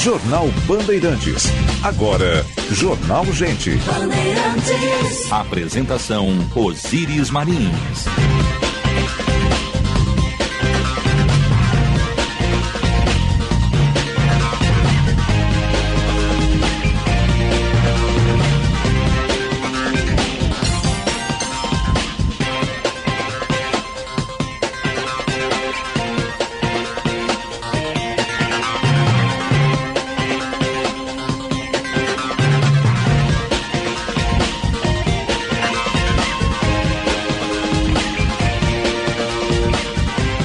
Jornal Bandeirantes. Agora, Jornal Gente. Apresentação Osíris Marins.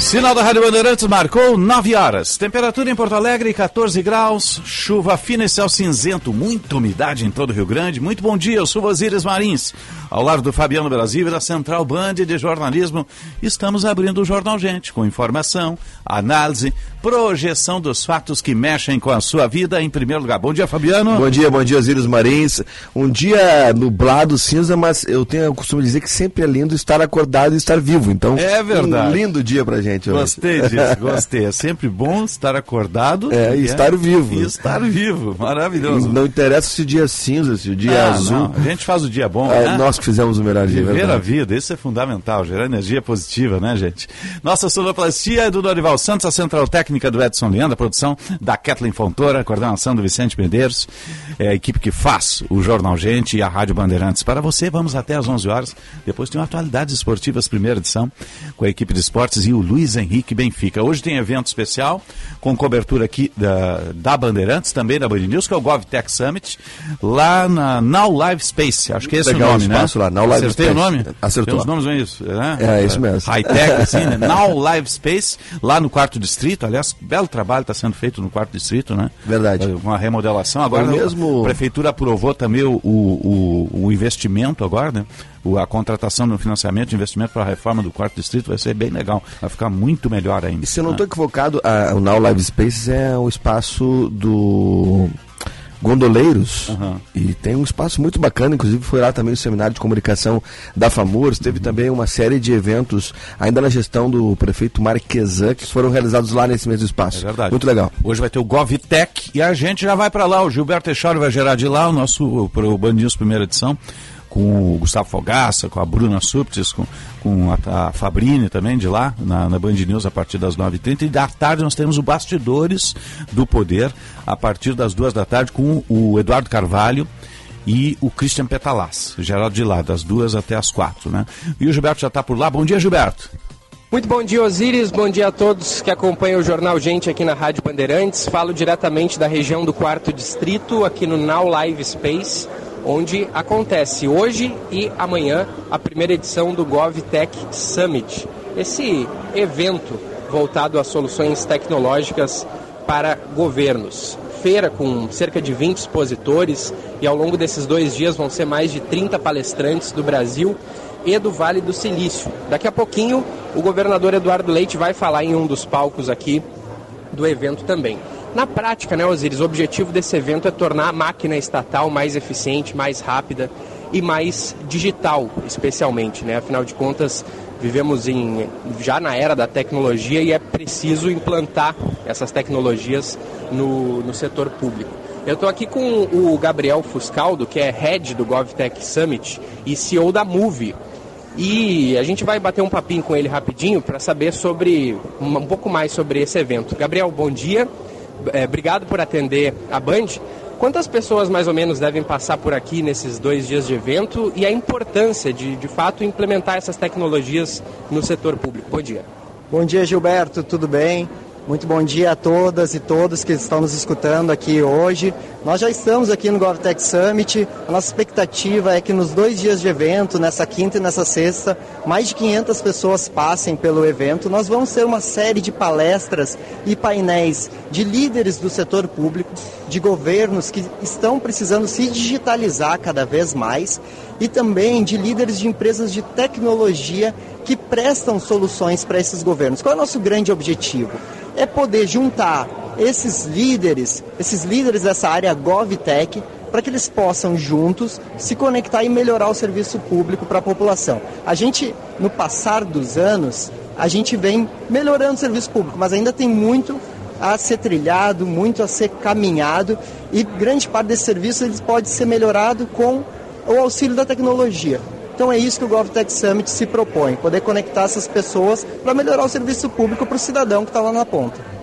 Sinal da Rádio Bandeirantes marcou 9 horas. Temperatura em Porto Alegre, 14 graus. Chuva fina e céu cinzento. Muita umidade em todo o Rio Grande. Muito bom dia, eu sou Osíris Marins. Ao lado do Fabiano Brasil e da Central Band de Jornalismo, estamos abrindo o Jornal Gente, com informação, análise, projeção dos fatos que mexem com a sua vida em primeiro lugar. Bom dia, Fabiano. Bom dia, bom dia, Osíris Marins. Um dia nublado, cinza, mas eu tenho o costume de dizer que sempre é lindo estar acordado e estar vivo. Então, é verdade. Um lindo dia pra gente hoje. Gostei disso, gostei. É sempre bom estar acordado é, e estar é, vivo. E estar vivo, maravilhoso. Não interessa se o dia é cinza, se o dia é ah, azul. Não. A gente faz o dia bom, é, né? Nós que fizemos o melhor dia. Viver a vida, isso é fundamental, gerar energia positiva, né, gente? Nossa sonoplastia é do Dorival Santos, a central técnica do Edson Leandro, a produção da Kathleen Fontoura, a coordenação do Vicente Medeiros, é a equipe que faz o Jornal Gente e a Rádio Bandeirantes. Para você, vamos até às 11 horas. Depois tem uma Atualidades Esportivas, primeira edição, com a equipe de esportes e o Luiz Henrique Benfica. Hoje tem evento especial, com cobertura aqui da, da Bandeirantes, também da Band News, que é o GovTech Summit, lá na Now Live Space. Acho que é esse Legal, o nome, né? Lá, Now Live Acertei Space. o nome? Acertou. Tem os nomes, não é isso? Né? É, é isso mesmo. High-tech, assim, né? Now Live Space, lá no quarto distrito. Aliás, belo trabalho está sendo feito no quarto distrito, né? Verdade. Uma remodelação. Agora, mesmo... a prefeitura aprovou também o, o, o investimento agora, né? a contratação no financiamento de investimento para a reforma do quarto distrito vai ser bem legal, vai ficar muito melhor ainda. E se eu não estou né? equivocado, a, o Now Live Spaces é o espaço do gondoleiros uhum. e tem um espaço muito bacana, inclusive foi lá também o seminário de comunicação da FAMURS, teve uhum. também uma série de eventos ainda na gestão do prefeito Marquesan que foram realizados lá nesse mesmo espaço. É verdade. Muito legal. Hoje vai ter o GovTech e a gente já vai para lá, o Gilberto Teixeira vai gerar de lá o nosso o Band News primeira edição com o Gustavo Fogaça, com a Bruna Suptis, com, com a, a Fabrini também de lá, na, na Band News a partir das 9h30. E da tarde nós temos o Bastidores do Poder, a partir das duas da tarde, com o Eduardo Carvalho e o Christian Petalaz, Geraldo de lá, das duas até as quatro, né? E o Gilberto já está por lá. Bom dia, Gilberto. Muito bom dia, Osíris. Bom dia a todos que acompanham o Jornal Gente aqui na Rádio Bandeirantes. Falo diretamente da região do Quarto Distrito, aqui no Now Live Space onde acontece hoje e amanhã a primeira edição do GovTech Summit. Esse evento voltado a soluções tecnológicas para governos. Feira com cerca de 20 expositores e ao longo desses dois dias vão ser mais de 30 palestrantes do Brasil e do Vale do Silício. Daqui a pouquinho o governador Eduardo Leite vai falar em um dos palcos aqui do evento também. Na prática, né, Osiris, o objetivo desse evento é tornar a máquina estatal mais eficiente, mais rápida e mais digital, especialmente, né? Afinal de contas, vivemos em, já na era da tecnologia e é preciso implantar essas tecnologias no, no setor público. Eu estou aqui com o Gabriel Fuscaldo, que é head do GovTech Summit e CEO da Move. E a gente vai bater um papinho com ele rapidinho para saber sobre um pouco mais sobre esse evento. Gabriel, bom dia é, obrigado por atender a Band. Quantas pessoas mais ou menos devem passar por aqui nesses dois dias de evento e a importância de, de fato, implementar essas tecnologias no setor público? Bom dia. Bom dia, Gilberto, tudo bem? Muito bom dia a todas e todos que estão nos escutando aqui hoje. Nós já estamos aqui no GovTech Summit. A nossa expectativa é que nos dois dias de evento, nessa quinta e nessa sexta, mais de 500 pessoas passem pelo evento. Nós vamos ter uma série de palestras e painéis de líderes do setor público, de governos que estão precisando se digitalizar cada vez mais e também de líderes de empresas de tecnologia que prestam soluções para esses governos. Qual é o nosso grande objetivo? É poder juntar esses líderes, esses líderes dessa área GovTech, para que eles possam juntos se conectar e melhorar o serviço público para a população. A gente, no passar dos anos, a gente vem melhorando o serviço público, mas ainda tem muito a ser trilhado, muito a ser caminhado e grande parte desse serviço ele pode ser melhorado com o auxílio da tecnologia. Então é isso que o GovTech Summit se propõe, poder conectar essas pessoas para melhorar o serviço público para o cidadão que está lá na ponta.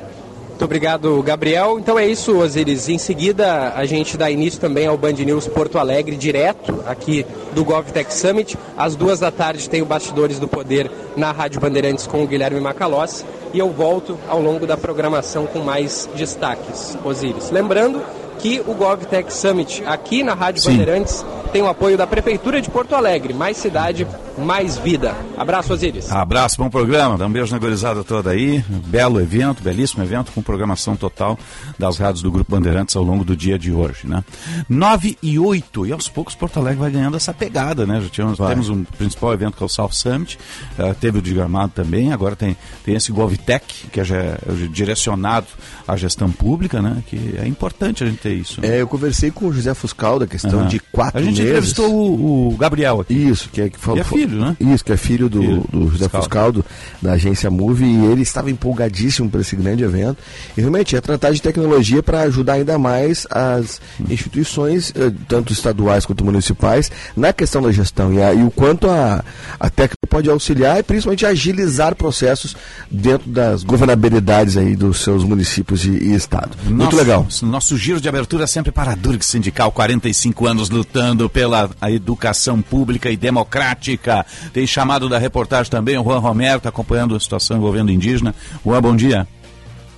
Muito obrigado, Gabriel. Então é isso, Osiris. Em seguida, a gente dá início também ao Band News Porto Alegre, direto aqui do GovTech Summit. Às duas da tarde tem o Bastidores do Poder na Rádio Bandeirantes com o Guilherme Macalossi. E eu volto ao longo da programação com mais destaques, Osiris. Lembrando que o GovTech Summit aqui na Rádio Sim. Bandeirantes tem o apoio da Prefeitura de Porto Alegre. Mais cidade, mais vida. Abraço, Osiris. Abraço, bom programa. Dá um beijo na gorizada toda aí. Belo evento, belíssimo evento com programação total das rádios do Grupo Bandeirantes ao longo do dia de hoje, né? 9 e 8. E aos poucos Porto Alegre vai ganhando essa pegada, né? Já tínhamos, temos um principal evento que é o South Summit. Uh, teve o de Gramado também. Agora tem, tem esse GovTech, que é, é direcionado à gestão pública, né? Que é importante a gente ter isso. Né? É, eu conversei com o José Fuscal da questão uhum. de quatro meses entrevistou o, o, Gabriel aqui. Isso, que é, que é filho, né? Isso, que é filho do, filho. do José Fuscaldo, da agência Move, e ele estava empolgadíssimo para esse grande evento. E realmente é tratar de tecnologia para ajudar ainda mais as instituições, eh, tanto estaduais quanto municipais, na questão da gestão e, a, e o quanto a, a técnica pode auxiliar e principalmente agilizar processos dentro das governabilidades aí dos seus municípios e, e estado. Muito legal. Nosso giro de abertura é sempre para a Durg Sindical, 45 anos lutando pela educação pública e democrática. Tem chamado da reportagem também o Juan Romero, está acompanhando a situação envolvendo indígena. Juan, bom dia.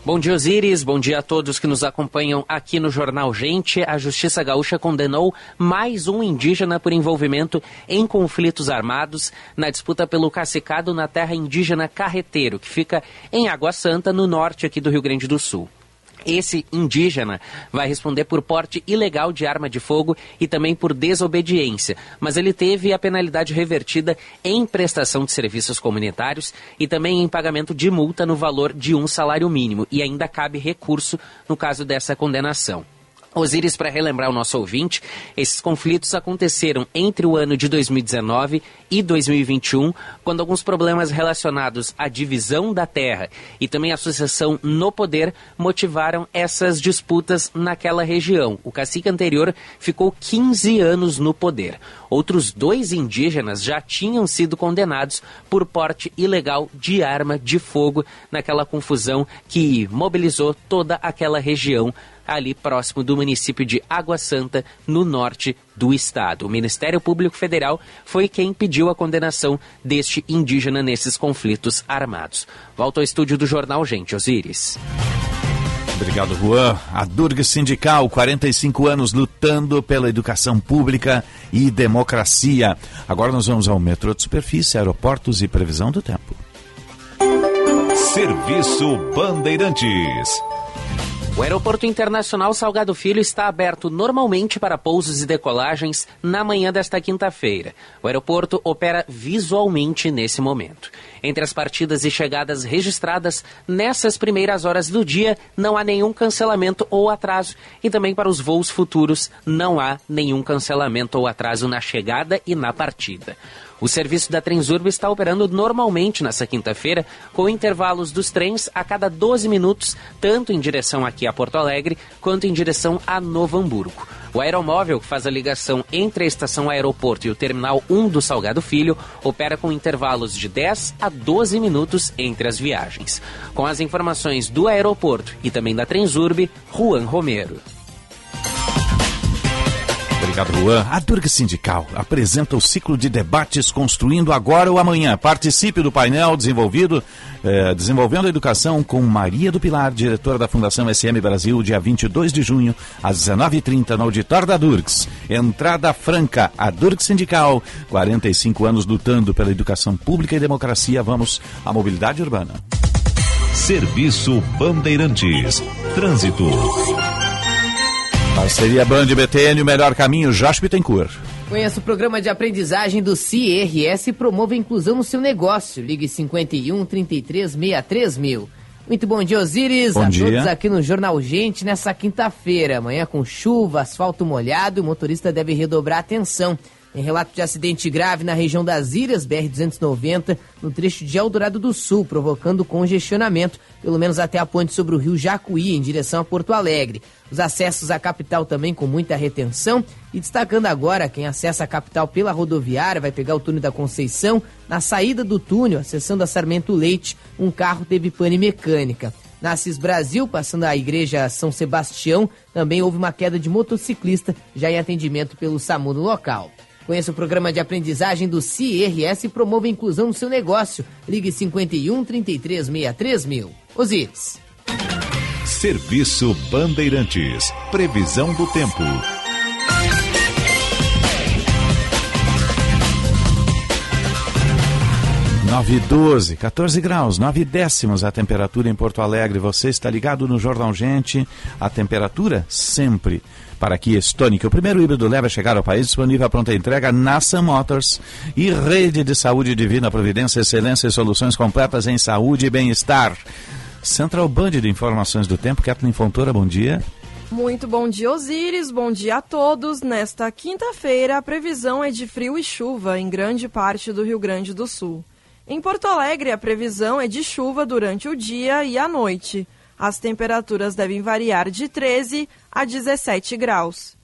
Bom dia, Osiris. Bom dia a todos que nos acompanham aqui no Jornal Gente. A Justiça Gaúcha condenou mais um indígena por envolvimento em conflitos armados na disputa pelo cacicado na terra indígena Carreteiro, que fica em Água Santa, no norte aqui do Rio Grande do Sul. Esse indígena vai responder por porte ilegal de arma de fogo e também por desobediência, mas ele teve a penalidade revertida em prestação de serviços comunitários e também em pagamento de multa no valor de um salário mínimo e ainda cabe recurso no caso dessa condenação. Osiris, para relembrar o nosso ouvinte, esses conflitos aconteceram entre o ano de 2019 e 2021, quando alguns problemas relacionados à divisão da terra e também à sucessão no poder motivaram essas disputas naquela região. O cacique anterior ficou 15 anos no poder. Outros dois indígenas já tinham sido condenados por porte ilegal de arma de fogo naquela confusão que mobilizou toda aquela região ali próximo do município de Água Santa, no norte do estado. O Ministério Público Federal foi quem pediu a condenação deste indígena nesses conflitos armados. Volto ao estúdio do jornal Gente Osiris. Obrigado, Juan. A Durga Sindical, 45 anos lutando pela educação pública e democracia. Agora nós vamos ao metrô de superfície, aeroportos e previsão do tempo. Serviço Bandeirantes. O Aeroporto Internacional Salgado Filho está aberto normalmente para pousos e decolagens na manhã desta quinta-feira. O aeroporto opera visualmente nesse momento. Entre as partidas e chegadas registradas nessas primeiras horas do dia, não há nenhum cancelamento ou atraso. E também para os voos futuros, não há nenhum cancelamento ou atraso na chegada e na partida. O serviço da Transurb está operando normalmente nesta quinta-feira, com intervalos dos trens a cada 12 minutos, tanto em direção aqui a Porto Alegre quanto em direção a Novo Hamburgo. O aeromóvel, que faz a ligação entre a estação aeroporto e o terminal 1 do Salgado Filho, opera com intervalos de 10 a 12 minutos entre as viagens. Com as informações do aeroporto e também da Transurb, Juan Romero. Obrigado, Juan. A Durga Sindical apresenta o ciclo de debates Construindo Agora ou Amanhã. Participe do painel desenvolvido, eh, Desenvolvendo a Educação com Maria do Pilar, diretora da Fundação SM Brasil, dia 22 de junho, às 19h30, no auditório da Durgs. Entrada franca, a Durga Sindical, 45 anos lutando pela educação pública e democracia. Vamos à mobilidade urbana. Serviço Bandeirantes. Trânsito. Parceria Band BTN, o melhor caminho, Josh Bittencourt. Conheça o programa de aprendizagem do CIRS e promova a inclusão no seu negócio. Ligue 51 33 63 mil. Muito bom dia, Osiris. Bom a dia. todos aqui no Jornal Gente nessa quinta-feira. Amanhã com chuva, asfalto molhado, o motorista deve redobrar atenção. Em relato de acidente grave na região das Ilhas, BR-290, no trecho de Eldorado do Sul, provocando congestionamento, pelo menos até a ponte sobre o rio Jacuí, em direção a Porto Alegre. Os acessos à capital também com muita retenção. E destacando agora, quem acessa a capital pela rodoviária vai pegar o túnel da Conceição. Na saída do túnel, acessando a Sarmento Leite, um carro teve pane mecânica. Na Assis Brasil, passando a igreja São Sebastião, também houve uma queda de motociclista, já em atendimento pelo SAMU no local. Conheça o programa de aprendizagem do CIRS e promova a inclusão no seu negócio. Ligue 51 33 63 mil. Osíris. Serviço Bandeirantes. Previsão do tempo. Nove e doze, 14 graus, 9 décimos a temperatura em Porto Alegre. Você está ligado no Jornal Gente. A temperatura sempre para Kia Stonic. O primeiro híbrido leva a chegar ao país disponível a pronta entrega na Sam Motors e Rede de Saúde Divina Providência, excelência e soluções completas em saúde e bem-estar. Central Band de Informações do Tempo, Kathleen Fontoura, bom dia. Muito bom dia, Osíris. Bom dia a todos. Nesta quinta-feira, a previsão é de frio e chuva em grande parte do Rio Grande do Sul. Em Porto Alegre, a previsão é de chuva durante o dia e a noite. As temperaturas devem variar de 13 a 17 graus.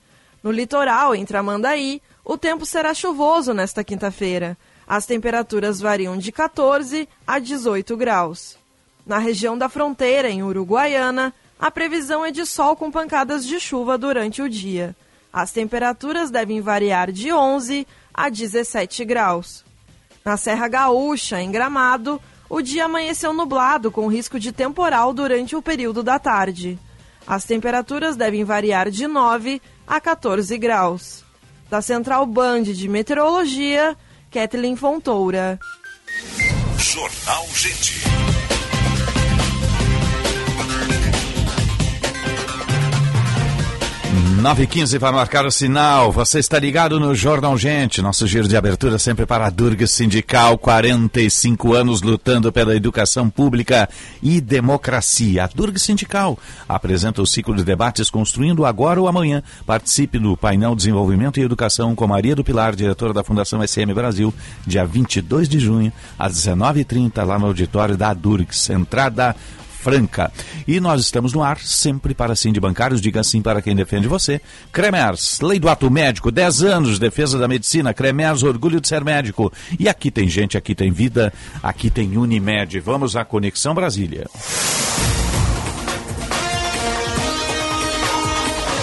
No litoral, em Tramandaí, o tempo será chuvoso nesta quinta-feira. As temperaturas variam de 14 a 18 graus. Na região da fronteira, em Uruguaiana, a previsão é de sol com pancadas de chuva durante o dia. As temperaturas devem variar de 11 a 17 graus. Na Serra Gaúcha, em Gramado, o dia amanheceu nublado com risco de temporal durante o período da tarde. As temperaturas devem variar de 9 a 14 graus. Da Central Band de Meteorologia, Kathleen Fontoura. Jornal Gente. 9 e 15 para marcar o sinal. Você está ligado no Jornal Gente. Nosso giro de abertura sempre para a Durga Sindical. 45 anos lutando pela educação pública e democracia. A Durga Sindical apresenta o ciclo de debates Construindo Agora ou Amanhã. Participe do painel Desenvolvimento e Educação com Maria do Pilar, diretora da Fundação SM Brasil, dia 22 de junho, às 19h30, lá no auditório da Durgs. Entrada Franca. E nós estamos no ar sempre para sim de bancários, diga sim para quem defende você. Cremers, lei do ato médico, 10 anos, defesa da medicina, Cremers, orgulho de ser médico. E aqui tem gente, aqui tem vida, aqui tem Unimed. Vamos à Conexão Brasília.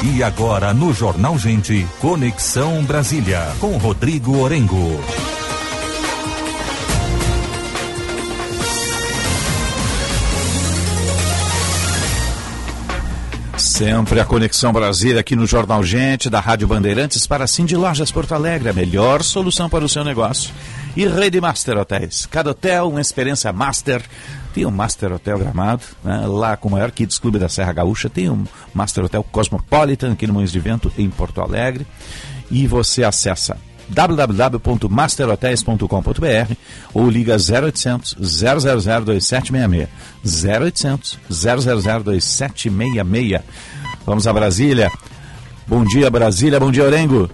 E agora no Jornal Gente, Conexão Brasília, com Rodrigo Orengo. Sempre a Conexão Brasília aqui no Jornal Gente, da Rádio Bandeirantes, para Cindy Lojas Porto Alegre, a melhor solução para o seu negócio. E Rede Master Hotéis. Cada hotel, uma experiência master. Tem um Master Hotel Gramado, né? lá com o maior Kids Clube da Serra Gaúcha. Tem um Master Hotel Cosmopolitan aqui no Moinhos de Vento, em Porto Alegre. E você acessa www.masterhotels.com.br ou liga 0800 000 2766. 0800 000 2766. Vamos a Brasília. Bom dia, Brasília. Bom dia, Orengo.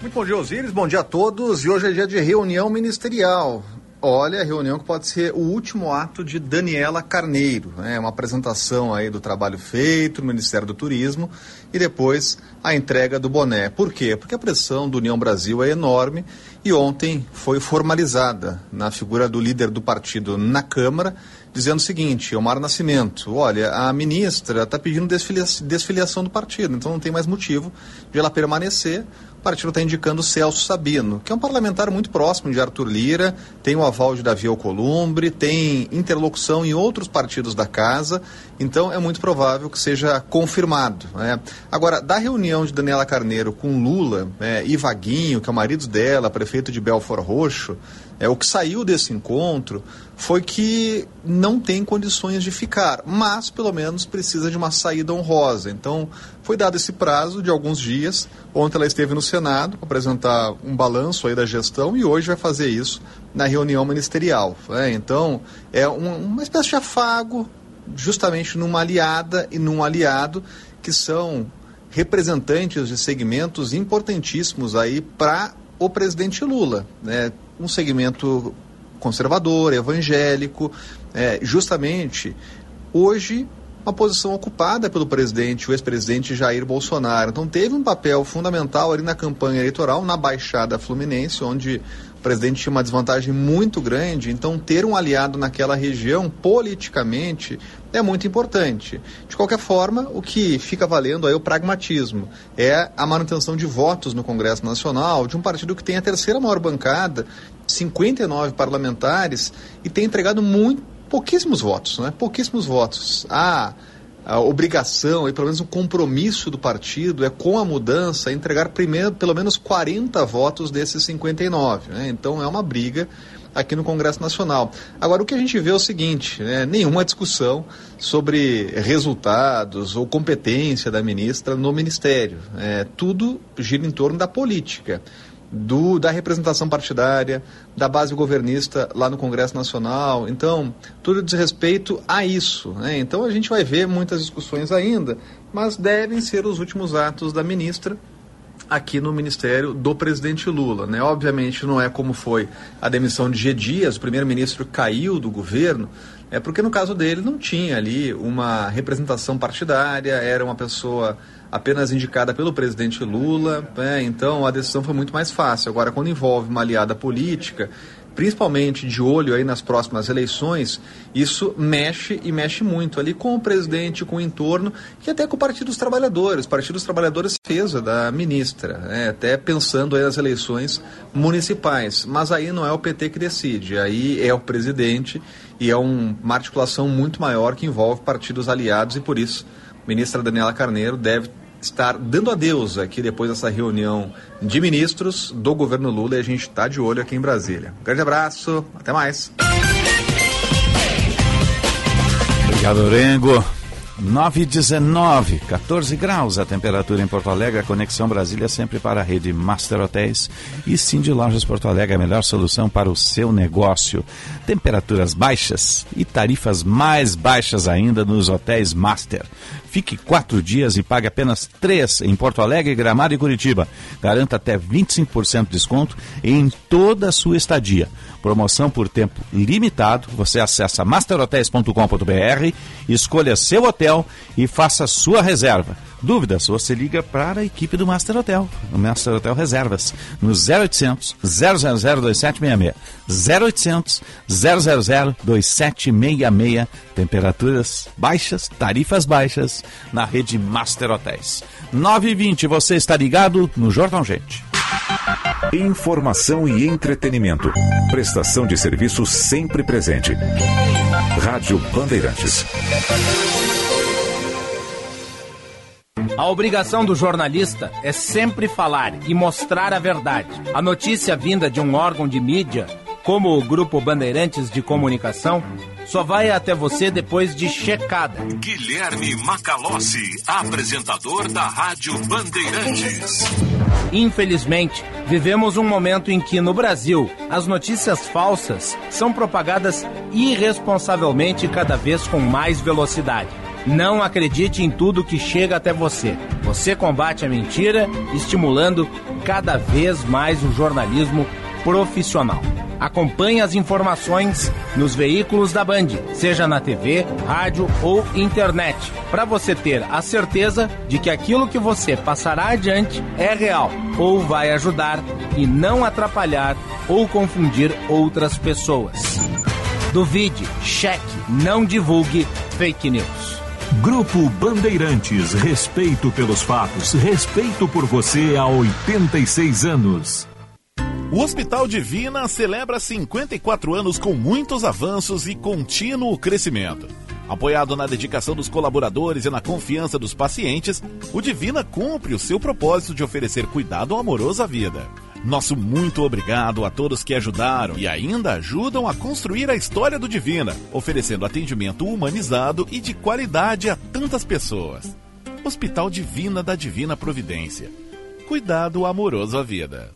Muito bom dia, Osíris. Bom dia a todos. E hoje é dia de reunião ministerial. Olha, a reunião que pode ser o último ato de Daniela Carneiro, né? uma apresentação aí do trabalho feito no Ministério do Turismo e depois a entrega do boné. Por quê? Porque a pressão do União Brasil é enorme e ontem foi formalizada na figura do líder do partido na Câmara, dizendo o seguinte, Omar Nascimento, olha, a ministra está pedindo desfilia desfiliação do partido, então não tem mais motivo de ela permanecer, partido está indicando Celso Sabino, que é um parlamentar muito próximo de Arthur Lira, tem o aval de Davi Alcolumbre, tem interlocução em outros partidos da casa, então é muito provável que seja confirmado. Né? Agora, da reunião de Daniela Carneiro com Lula é, e Vaguinho, que é o marido dela, prefeito de Belfort Roxo, é, o que saiu desse encontro foi que não tem condições de ficar, mas pelo menos precisa de uma saída honrosa. Então, foi dado esse prazo de alguns dias. Ontem ela esteve no Senado para apresentar um balanço aí da gestão e hoje vai fazer isso na reunião ministerial. Né? Então, é um, uma espécie de afago, justamente numa aliada e num aliado que são representantes de segmentos importantíssimos aí para o presidente Lula. Né? Um segmento conservador, evangélico, é, justamente hoje uma posição ocupada pelo presidente, o ex-presidente Jair Bolsonaro. Então teve um papel fundamental ali na campanha eleitoral, na Baixada Fluminense, onde presidente tinha uma desvantagem muito grande. Então ter um aliado naquela região, politicamente, é muito importante. De qualquer forma, o que fica valendo aí é o pragmatismo. É a manutenção de votos no Congresso Nacional de um partido que tem a terceira maior bancada, 59 parlamentares, e tem entregado muito pouquíssimos votos, né? Pouquíssimos votos. A, a obrigação, e pelo menos o compromisso do partido é com a mudança entregar primeiro pelo menos 40 votos desses 59. Né? Então é uma briga aqui no Congresso Nacional. Agora, o que a gente vê é o seguinte: né? nenhuma discussão sobre resultados ou competência da ministra no Ministério. É, tudo gira em torno da política do, da representação partidária, da base governista lá no Congresso Nacional. Então, tudo diz respeito a isso. Né? Então, a gente vai ver muitas discussões ainda, mas devem ser os últimos atos da ministra aqui no ministério do presidente Lula. Né? Obviamente, não é como foi a demissão de G. Dias, o primeiro-ministro caiu do governo, é porque no caso dele não tinha ali uma representação partidária, era uma pessoa apenas indicada pelo presidente Lula, né? então a decisão foi muito mais fácil. Agora, quando envolve uma aliada política, principalmente de olho aí nas próximas eleições, isso mexe e mexe muito ali com o presidente, com o entorno, e até com o Partido dos Trabalhadores. O Partido dos Trabalhadores fez da ministra, né? até pensando aí nas eleições municipais. Mas aí não é o PT que decide, aí é o presidente e é um, uma articulação muito maior que envolve partidos aliados e por isso ministra Daniela Carneiro deve estar dando adeus aqui depois dessa reunião de ministros do governo Lula e a gente está de olho aqui em Brasília. Um grande abraço, até mais. Obrigado, Rengo. 9 19, 14 graus a temperatura em Porto Alegre. A Conexão Brasília sempre para a rede Master Hotéis e Cindy Lojas Porto Alegre, a melhor solução para o seu negócio. Temperaturas baixas e tarifas mais baixas ainda nos hotéis Master. Fique quatro dias e pague apenas três em Porto Alegre, Gramado e Curitiba. Garanta até 25% de desconto em toda a sua estadia. Promoção por tempo limitado. Você acessa masterhotels.com.br, escolha seu hotel e faça sua reserva. Dúvidas? Você liga para a equipe do Master Hotel, o Master Hotel Reservas, no 0800 000 2766. 0800 000 2766. Temperaturas baixas, tarifas baixas na rede Master Hotéis. 9h20, você está ligado no Jornal Gente. Informação e entretenimento. Prestação de serviço sempre presente. Rádio Bandeirantes. A obrigação do jornalista é sempre falar e mostrar a verdade. A notícia vinda de um órgão de mídia, como o Grupo Bandeirantes de Comunicação, só vai até você depois de checada. Guilherme Macalossi, apresentador da Rádio Bandeirantes. Infelizmente, vivemos um momento em que no Brasil as notícias falsas são propagadas irresponsavelmente cada vez com mais velocidade. Não acredite em tudo que chega até você. Você combate a mentira, estimulando cada vez mais o jornalismo profissional. Acompanhe as informações nos veículos da Band, seja na TV, rádio ou internet, para você ter a certeza de que aquilo que você passará adiante é real ou vai ajudar e não atrapalhar ou confundir outras pessoas. Duvide, cheque, não divulgue fake news. Grupo Bandeirantes, respeito pelos fatos, respeito por você há 86 anos. O Hospital Divina celebra 54 anos com muitos avanços e contínuo crescimento. Apoiado na dedicação dos colaboradores e na confiança dos pacientes, o Divina cumpre o seu propósito de oferecer cuidado amoroso à vida. Nosso muito obrigado a todos que ajudaram e ainda ajudam a construir a história do Divina, oferecendo atendimento humanizado e de qualidade a tantas pessoas. Hospital Divina da Divina Providência. Cuidado amoroso à vida.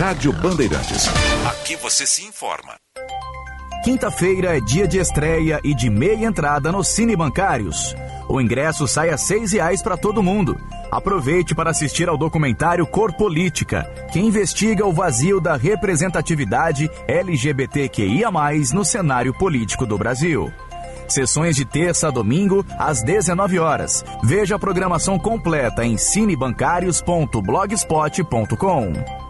Rádio Bandeirantes. Aqui você se informa. Quinta-feira é dia de estreia e de meia entrada nos Cine Bancários. O ingresso sai a seis reais para todo mundo. Aproveite para assistir ao documentário Cor Política, que investiga o vazio da representatividade LGBTQIA+, no cenário político do Brasil. Sessões de terça a domingo, às 19 horas. Veja a programação completa em cinebancários.blogspot.com.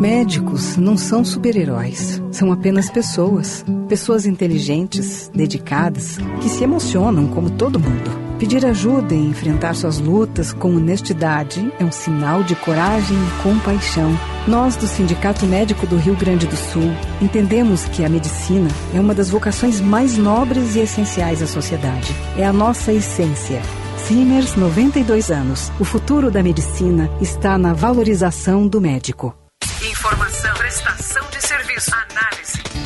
Médicos não são super-heróis, são apenas pessoas. Pessoas inteligentes, dedicadas, que se emocionam como todo mundo. Pedir ajuda e enfrentar suas lutas com honestidade é um sinal de coragem e compaixão. Nós, do Sindicato Médico do Rio Grande do Sul, entendemos que a medicina é uma das vocações mais nobres e essenciais à sociedade. É a nossa essência. Simers, 92 anos. O futuro da medicina está na valorização do médico.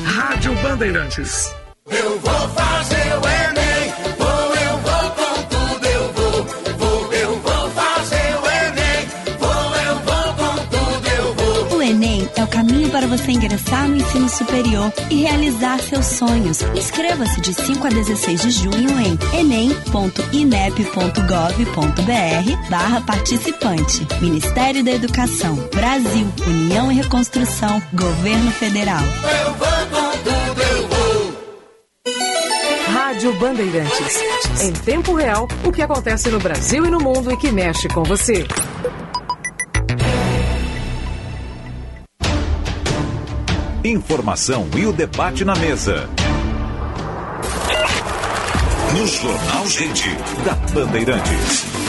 Rádio Bandeirantes. Eu vou fazer você ingressar no ensino superior e realizar seus sonhos. Inscreva-se de 5 a 16 de junho em enem.inep.gov.br barra participante. Ministério da Educação, Brasil, União e Reconstrução, Governo Federal. Eu vou com tudo, eu vou. Rádio Bandeirantes. Em tempo real, o que acontece no Brasil e no mundo e que mexe com você. Informação e o debate na mesa. No Jornal Gente, da Bandeirantes.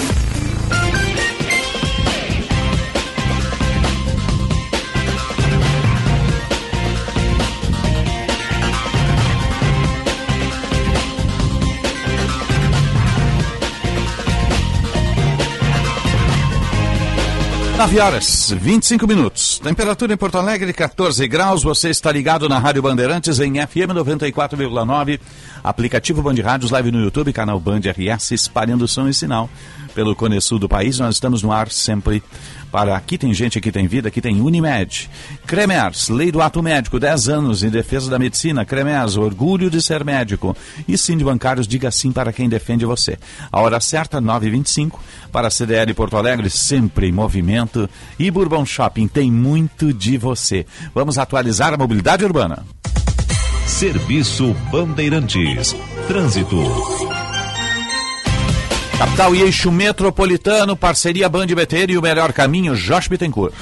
Nove horas, 25 minutos. Temperatura em Porto Alegre, 14 graus. Você está ligado na Rádio Bandeirantes em FM 94,9. Aplicativo Band Rádios, live no YouTube, canal Band RS, espalhando som e sinal pelo Cone Sul do país. Nós estamos no ar sempre para Aqui Tem Gente, Aqui Tem Vida, aqui tem Unimed. Cremers, Lei do Ato Médico, 10 anos em defesa da medicina. Cremers, orgulho de ser médico. E Sim de Bancários, diga sim para quem defende você. A hora certa, 9h25, para a CDL Porto Alegre, sempre em movimento. E Bourbon Shopping, tem muito de você. Vamos atualizar a mobilidade urbana. Serviço Bandeirantes. Trânsito. Capital e eixo metropolitano, parceria Band e o melhor caminho, Josh Bittencourt.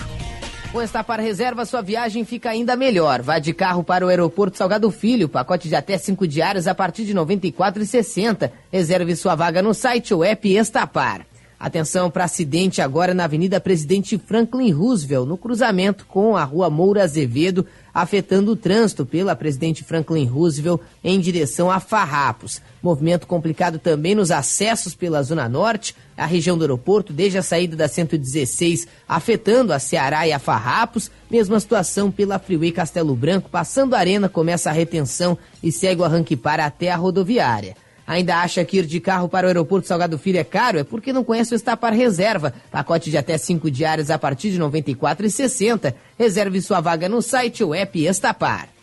Com esta para reserva, sua viagem fica ainda melhor. Vá de carro para o aeroporto Salgado Filho, pacote de até cinco diários a partir de R$ 94,60. Reserve sua vaga no site ou app Estapar. Atenção para acidente agora na Avenida Presidente Franklin Roosevelt, no cruzamento com a Rua Moura Azevedo, afetando o trânsito pela Presidente Franklin Roosevelt em direção a Farrapos. Movimento complicado também nos acessos pela Zona Norte, a região do aeroporto, desde a saída da 116, afetando a Ceará e a Farrapos. Mesma situação pela Freeway Castelo Branco, passando a Arena, começa a retenção e segue o arranque para até a rodoviária. Ainda acha que ir de carro para o aeroporto Salgado Filho é caro? É porque não conhece o Estapar Reserva. Pacote de até cinco diários a partir de R$ 94,60. Reserve sua vaga no site ou app Estapar.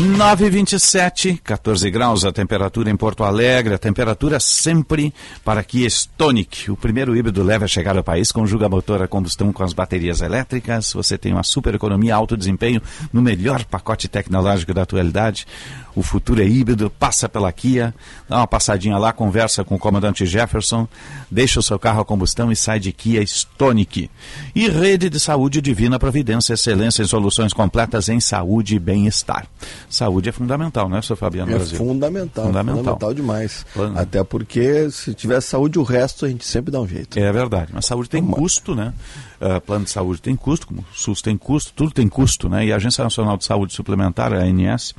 927, 14 graus a temperatura em Porto Alegre, a temperatura sempre para Kia Stonic. O primeiro híbrido leve a chegar ao país, conjuga motor a combustão com as baterias elétricas. Você tem uma super economia, alto desempenho no melhor pacote tecnológico da atualidade. O futuro é híbrido, passa pela Kia, dá uma passadinha lá, conversa com o comandante Jefferson, deixa o seu carro a combustão e sai de Kia Stonic. E rede de saúde Divina Providência, excelência em soluções completas em saúde e bem-estar. Saúde é fundamental, não é, seu Fabiano É Brasil? fundamental, Fundamental. fundamental, demais. Plano. Até porque se tiver saúde, o resto a gente sempre dá um jeito. É verdade, mas saúde tem custo, né? Ah, plano de saúde tem custo, como o SUS tem custo, tudo tem custo, né? E a Agência Nacional de Saúde Suplementar, a ANS,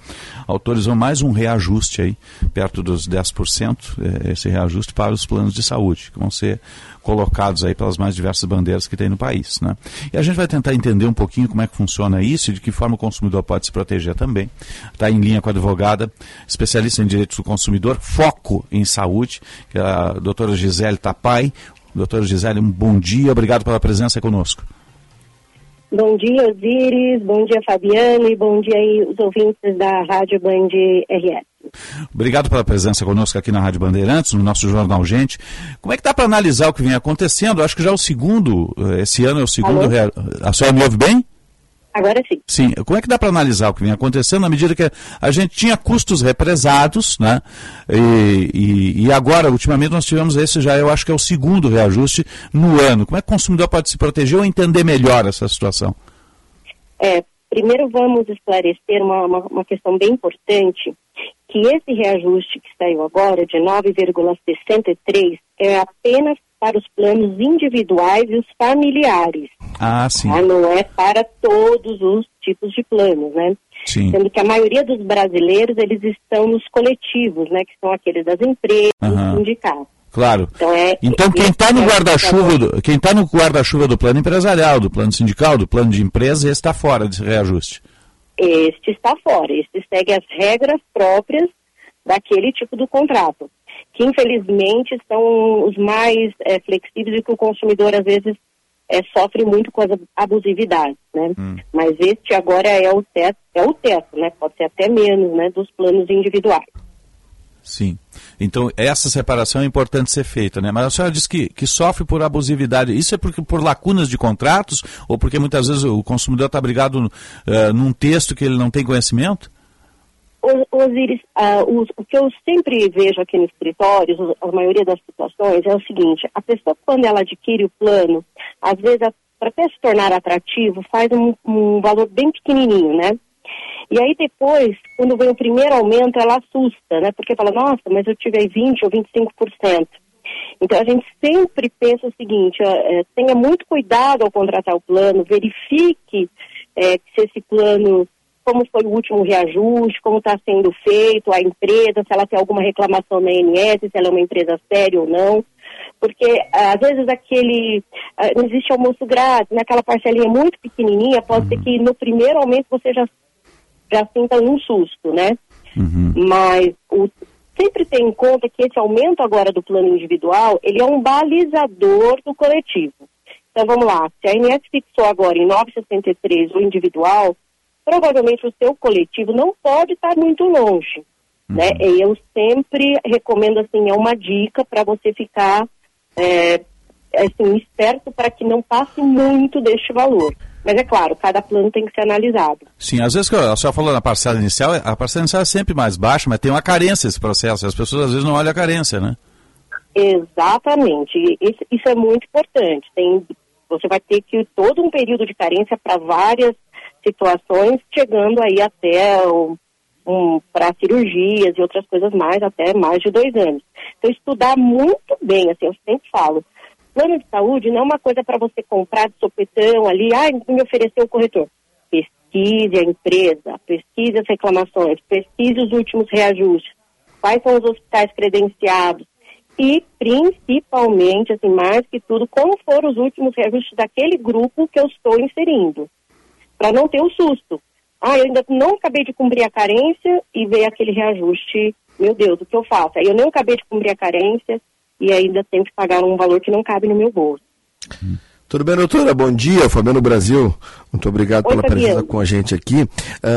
autorizou mais um reajuste aí, perto dos 10%, eh, esse reajuste para os planos de saúde, que vão ser colocados aí pelas mais diversas bandeiras que tem no país, né? E a gente vai tentar entender um pouquinho como é que funciona isso e de que forma o consumidor pode se proteger também. Está em linha com a advogada, especialista em direitos do consumidor, foco em saúde, que é a doutora Gisele Tapai. Doutora Gisele, um bom dia, obrigado pela presença conosco. Bom dia, Osiris. Bom dia, Fabiano. E bom dia aí os ouvintes da Rádio Band RS. Obrigado pela presença conosco aqui na Rádio Bandeirantes, no nosso Jornal Gente. Como é que dá para analisar o que vem acontecendo? Acho que já é o segundo, eh, esse ano é o segundo. Alô? A senhora me ouve bem? Agora sim. Sim. Como é que dá para analisar o que vem acontecendo na medida que a gente tinha custos represados, né? E, e- e agora, ultimamente, nós tivemos esse já, eu acho que é o segundo reajuste no ano. Como é que o consumidor pode se proteger ou entender melhor essa situação? É, primeiro vamos esclarecer uma, uma, uma questão bem importante, que esse reajuste que saiu agora, de 9,63, é apenas para os planos individuais e os familiares. Ah, sim. tá? Não é para todos os tipos de planos, né? Sim. Sendo que a maioria dos brasileiros, eles estão nos coletivos, né? Que são aqueles das empresas, Aham. sindicatos. Claro. Então, é, Então quem está no guarda-chuva do, quem tá no guarda-chuva do plano empresarial, do plano sindical, do plano de empresa, esse está fora desse reajuste. Este está fora, este segue as regras próprias daquele tipo do contrato, que infelizmente são os mais eh, flexíveis e que o consumidor às vezes eh, sofre muito com as abusividades, né? Mas este agora é o teto, é o teto, né? Pode ser até menos, né? Dos planos individuais. Sim. Então, essa separação é importante ser feita, né? Mas a senhora diz que, que sofre por abusividade. Isso é porque, por lacunas de contratos ou porque muitas vezes o consumidor está brigado eh, num texto que ele não tem conhecimento? Osiris, ah, o que eu sempre vejo aqui nos escritórios, os- a maioria das situações, é o seguinte: a pessoa, quando ela adquire o plano, às vezes, para até se tornar atrativo, faz um, um valor bem pequenininho, né? E aí depois, quando vem o primeiro aumento, ela assusta, né? Porque fala, nossa, mas eu tive aí 20 ou 25%. Então a gente sempre pensa o seguinte, é, tenha muito cuidado ao contratar o plano, verifique é, se esse plano, como foi o último reajuste, como está sendo feito, a empresa, se ela tem alguma reclamação na INS, se ela é uma empresa séria ou não. Porque às vezes aquele, ah, não existe almoço grátis, naquela parcelinha muito pequenininha, pode ser que no primeiro aumento você já, já sinta um susto, né? Mas o, sempre tem em conta que esse aumento agora do plano individual, ele é um balizador do coletivo. Então vamos lá, se a INS fixou agora em 9,63 o individual, provavelmente o seu coletivo não pode estar muito longe. Né? E eu sempre recomendo assim, é uma dica para você ficar é, assim, esperto para que não passe muito deste valor. Mas é claro, cada plano tem que ser analisado. Sim, às vezes a senhora falou na parcela inicial, a parcela inicial é sempre mais baixa, mas tem uma carência esse processo. As pessoas às vezes não olham a carência, né? Exatamente. Isso, isso é muito importante. Tem, você vai ter que todo um período de carência para várias situações, chegando aí até um, para cirurgias e outras coisas mais, até mais de dois anos. Então, estudar muito bem, assim, eu sempre falo. Plano de saúde não é uma coisa para você comprar de sopetão ali, ah, me ofereceu o corretor. Pesquise a empresa, pesquise as reclamações, pesquise os últimos reajustes, quais são os hospitais credenciados e, principalmente, assim, mais que tudo, como foram os últimos reajustes daquele grupo que eu estou inserindo, para não ter o susto. Ah, eu ainda não acabei de cumprir a carência e veio aquele reajuste, meu Deus, o que eu faço? Aí eu não acabei de cumprir a carência e ainda tenho que pagar um valor que não cabe no meu bolso. Tudo bem, doutora? Bom dia, Fabiano Brasil. Muito obrigado Oi, pela Fabiano. presença com a gente aqui.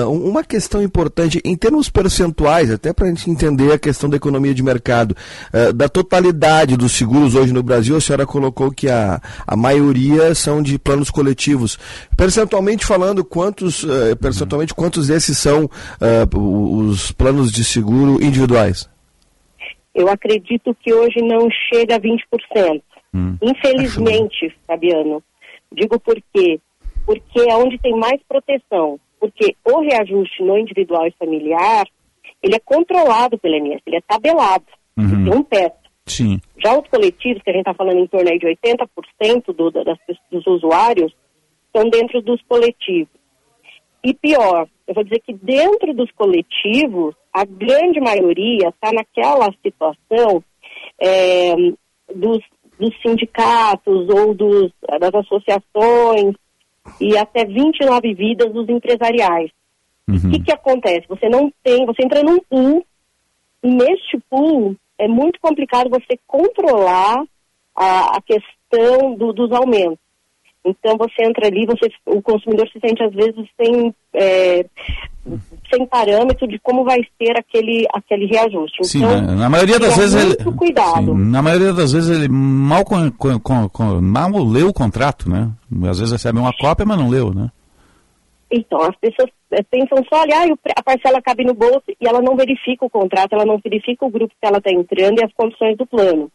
Um- uma questão importante, em termos percentuais, até para a gente entender a questão da economia de mercado, ah, da totalidade dos seguros hoje no Brasil, a senhora colocou que a, a maioria são de planos coletivos. Percentualmente falando, quantos, ah, percentualmente, quantos desses são os planos de seguro individuais? Eu acredito que hoje não chega a 20%. Infelizmente, Fabiano. Digo por quê? Porque é onde tem mais proteção. Porque o reajuste no individual e familiar, ele é controlado pela INSS, ele é tabelado. Uhum. Tem um teto. Sim. Já os coletivos, que a gente está falando em torno aí de 80% do, da- das, dos usuários, estão dentro dos coletivos. E pior, eu vou dizer que dentro dos coletivos, a grande maioria está naquela situação é, dos, dos sindicatos ou dos, das associações e até 29 vidas dos empresariais. O que, que acontece? Você não tem, você entra num pool e neste pool é muito complicado você controlar a, a questão do- dos aumentos. Então você entra ali, você, o consumidor se sente às vezes sem, é, sem parâmetro de como vai ser aquele, aquele reajuste. Sim, então, na, na maioria das toma vezes ele. cuidado. Sim, na maioria das vezes ele mal, con- con- con- mal leu o contrato, né? Às vezes recebe uma cópia, mas não leu, né? Então, as pessoas eh, pensam só, olha, ah, a parcela cabe no bolso e ela não verifica o contrato, ela não verifica o grupo que ela está entrando e as condições do plano.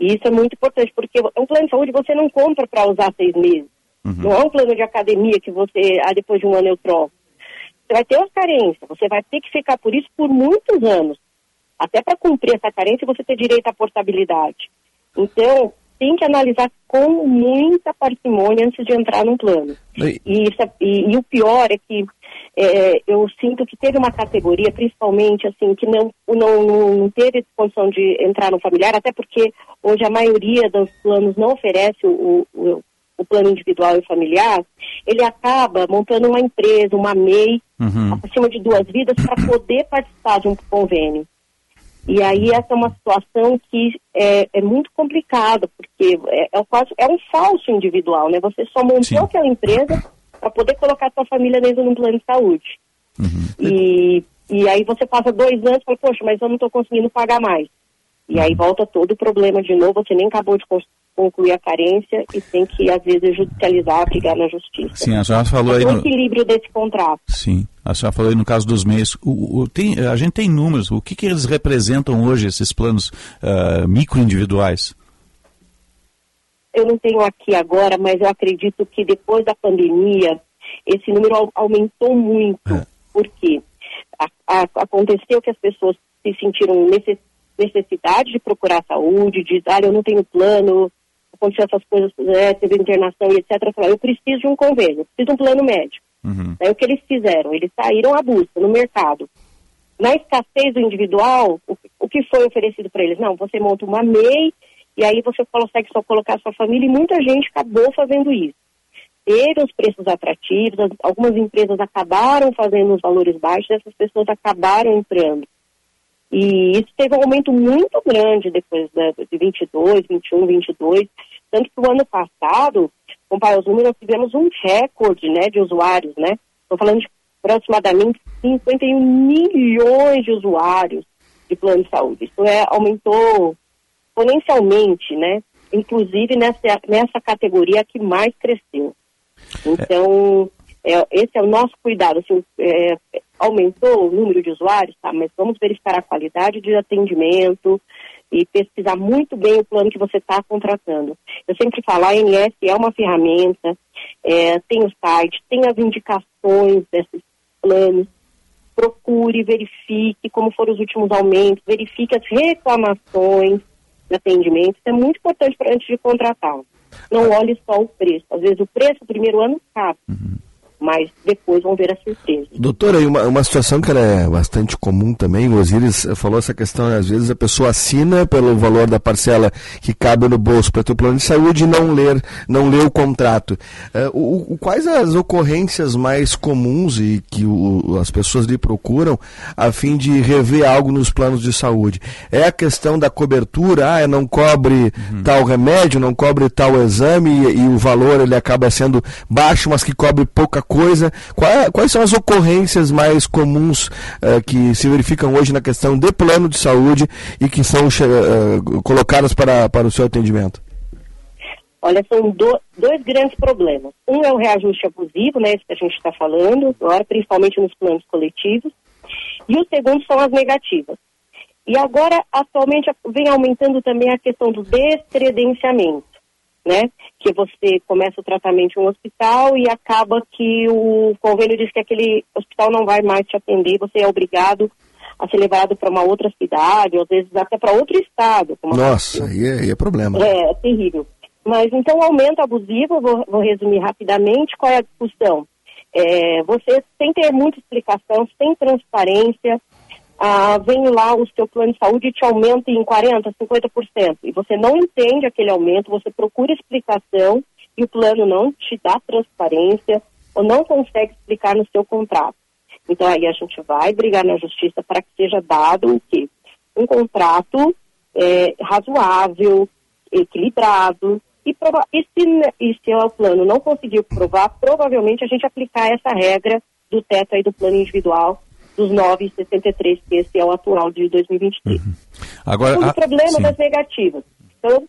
E isso é muito importante, porque um plano de saúde você não compra para usar seis meses. Não é um plano de academia que você, ah, depois de um ano eu troco. Você vai ter uma carência, você vai ter que ficar por isso por muitos anos. Até para cumprir essa carência, você ter direito à portabilidade. Então, tem que analisar com muita parcimônia antes de entrar num plano. E- isso é- e- e o pior é que é, eu sinto que teve uma categoria, principalmente, assim, que não, não, não teve condição de entrar no familiar, até porque hoje a maioria dos planos não oferece o, o, o plano individual e familiar, ele acaba montando uma empresa, uma MEI, Uhum. acima de duas vidas, para poder participar de um convênio. E aí essa é uma situação que é, é muito complicada, porque é, é, quase, é um falso individual, né? Você só montou aquela empresa para poder colocar sua família dentro de um plano de saúde. E, e aí você passa dois anos e fala, poxa, mas eu não estou conseguindo pagar mais. E aí volta todo o problema de novo, você nem acabou de concluir a carência e tem que, às vezes, judicializar, brigar na justiça. Sim, a senhora falou aí É o no... equilíbrio desse contrato. Sim, a senhora falou aí no caso dos meios. O, o- tem, a gente tem números. O que, que eles representam hoje, esses planos ah, micro-individuais? eu não tenho aqui agora, mas eu acredito que depois da pandemia esse número au- aumentou muito. Por quê? A- a- aconteceu que as pessoas se sentiram necess- necessidade de procurar saúde, de ah, eu não tenho plano, aconteceu essas coisas, né, teve internação e etc. Eu falei, eu preciso de um convênio, preciso de um plano médico. Aí o que eles fizeram? Eles saíram à busca no mercado. Na escassez do individual, o, o que foi oferecido para eles? Não, você monta uma MEI e aí você consegue só colocar sua família e muita gente acabou fazendo isso. Teve os preços atrativos, as- algumas empresas acabaram fazendo os valores baixos, essas pessoas acabaram entrando. E isso teve um aumento muito grande depois de 22, 21, 22. Tanto que o ano passado, comparar os números, nós tivemos um recorde né, de usuários, né? Estou falando de aproximadamente 51 milhões de usuários de plano de saúde. Isso é, aumentou exponencialmente, né? Inclusive nessa, nessa categoria que mais cresceu. Então, é, esse é o nosso cuidado. Assim, é, aumentou o número de usuários, tá? Mas vamos verificar a qualidade de atendimento e pesquisar muito bem o plano que você está contratando. Eu sempre falo, a ANS é uma ferramenta, é, tem o site, tem as indicações desses planos, procure, verifique como foram os últimos aumentos, verifique as reclamações de atendimento. Isso é muito importante para antes de contratar. Não olhe só o preço. Às vezes o preço, o primeiro ano, cabe. Mas depois vão ver a surpresa. Doutora, e uma, uma situação que ela é bastante comum também, o Osiris falou essa questão, né? às vezes a pessoa assina pelo valor da parcela que cabe no bolso para ter o plano de saúde e não ler, não ler o contrato. Uh, o, o, quais as ocorrências mais comuns e que o, as pessoas lhe procuram a fim de rever algo nos planos de saúde? É a questão da cobertura, ah, não cobre uhum. tal remédio, não cobre tal exame e, e, o valor ele acaba sendo baixo, mas que cobre pouca coisa. Quais, quais são as ocorrências mais comuns uh, que se verificam hoje na questão de plano de saúde e que são uh, colocadas para, para o seu atendimento? Olha, são do, dois grandes problemas. Um é o reajuste abusivo, né, esse que a gente está falando, agora, principalmente nos planos coletivos. E o segundo são as negativas. E agora, atualmente, vem aumentando também a questão do descredenciamento, né? Que você começa o tratamento em um hospital e acaba que o convênio diz que aquele hospital não vai mais te atender, você é obrigado a ser levado para uma outra cidade, ou às vezes até para outro estado. Nossa, aí é, aí é problema. É, é terrível. Mas então o aumento abusivo, vou, vou resumir rapidamente, qual é a discussão? É, você sem ter muita explicação, sem transparência, ah, vem lá o seu plano de saúde e te aumenta em 40%, 50%. E você não entende aquele aumento, você procura explicação e o plano não te dá transparência ou não consegue explicar no seu contrato. Então aí a gente vai brigar na justiça para que seja dado o quê? Um contrato é, razoável, equilibrado, e, prova e, se, e se o plano não conseguir provar, provavelmente a gente aplicar essa regra do teto aí do plano individual dos 9,63, que esse é o atual de 2023. Uhum. Agora, o problema sim. das negativas. Então,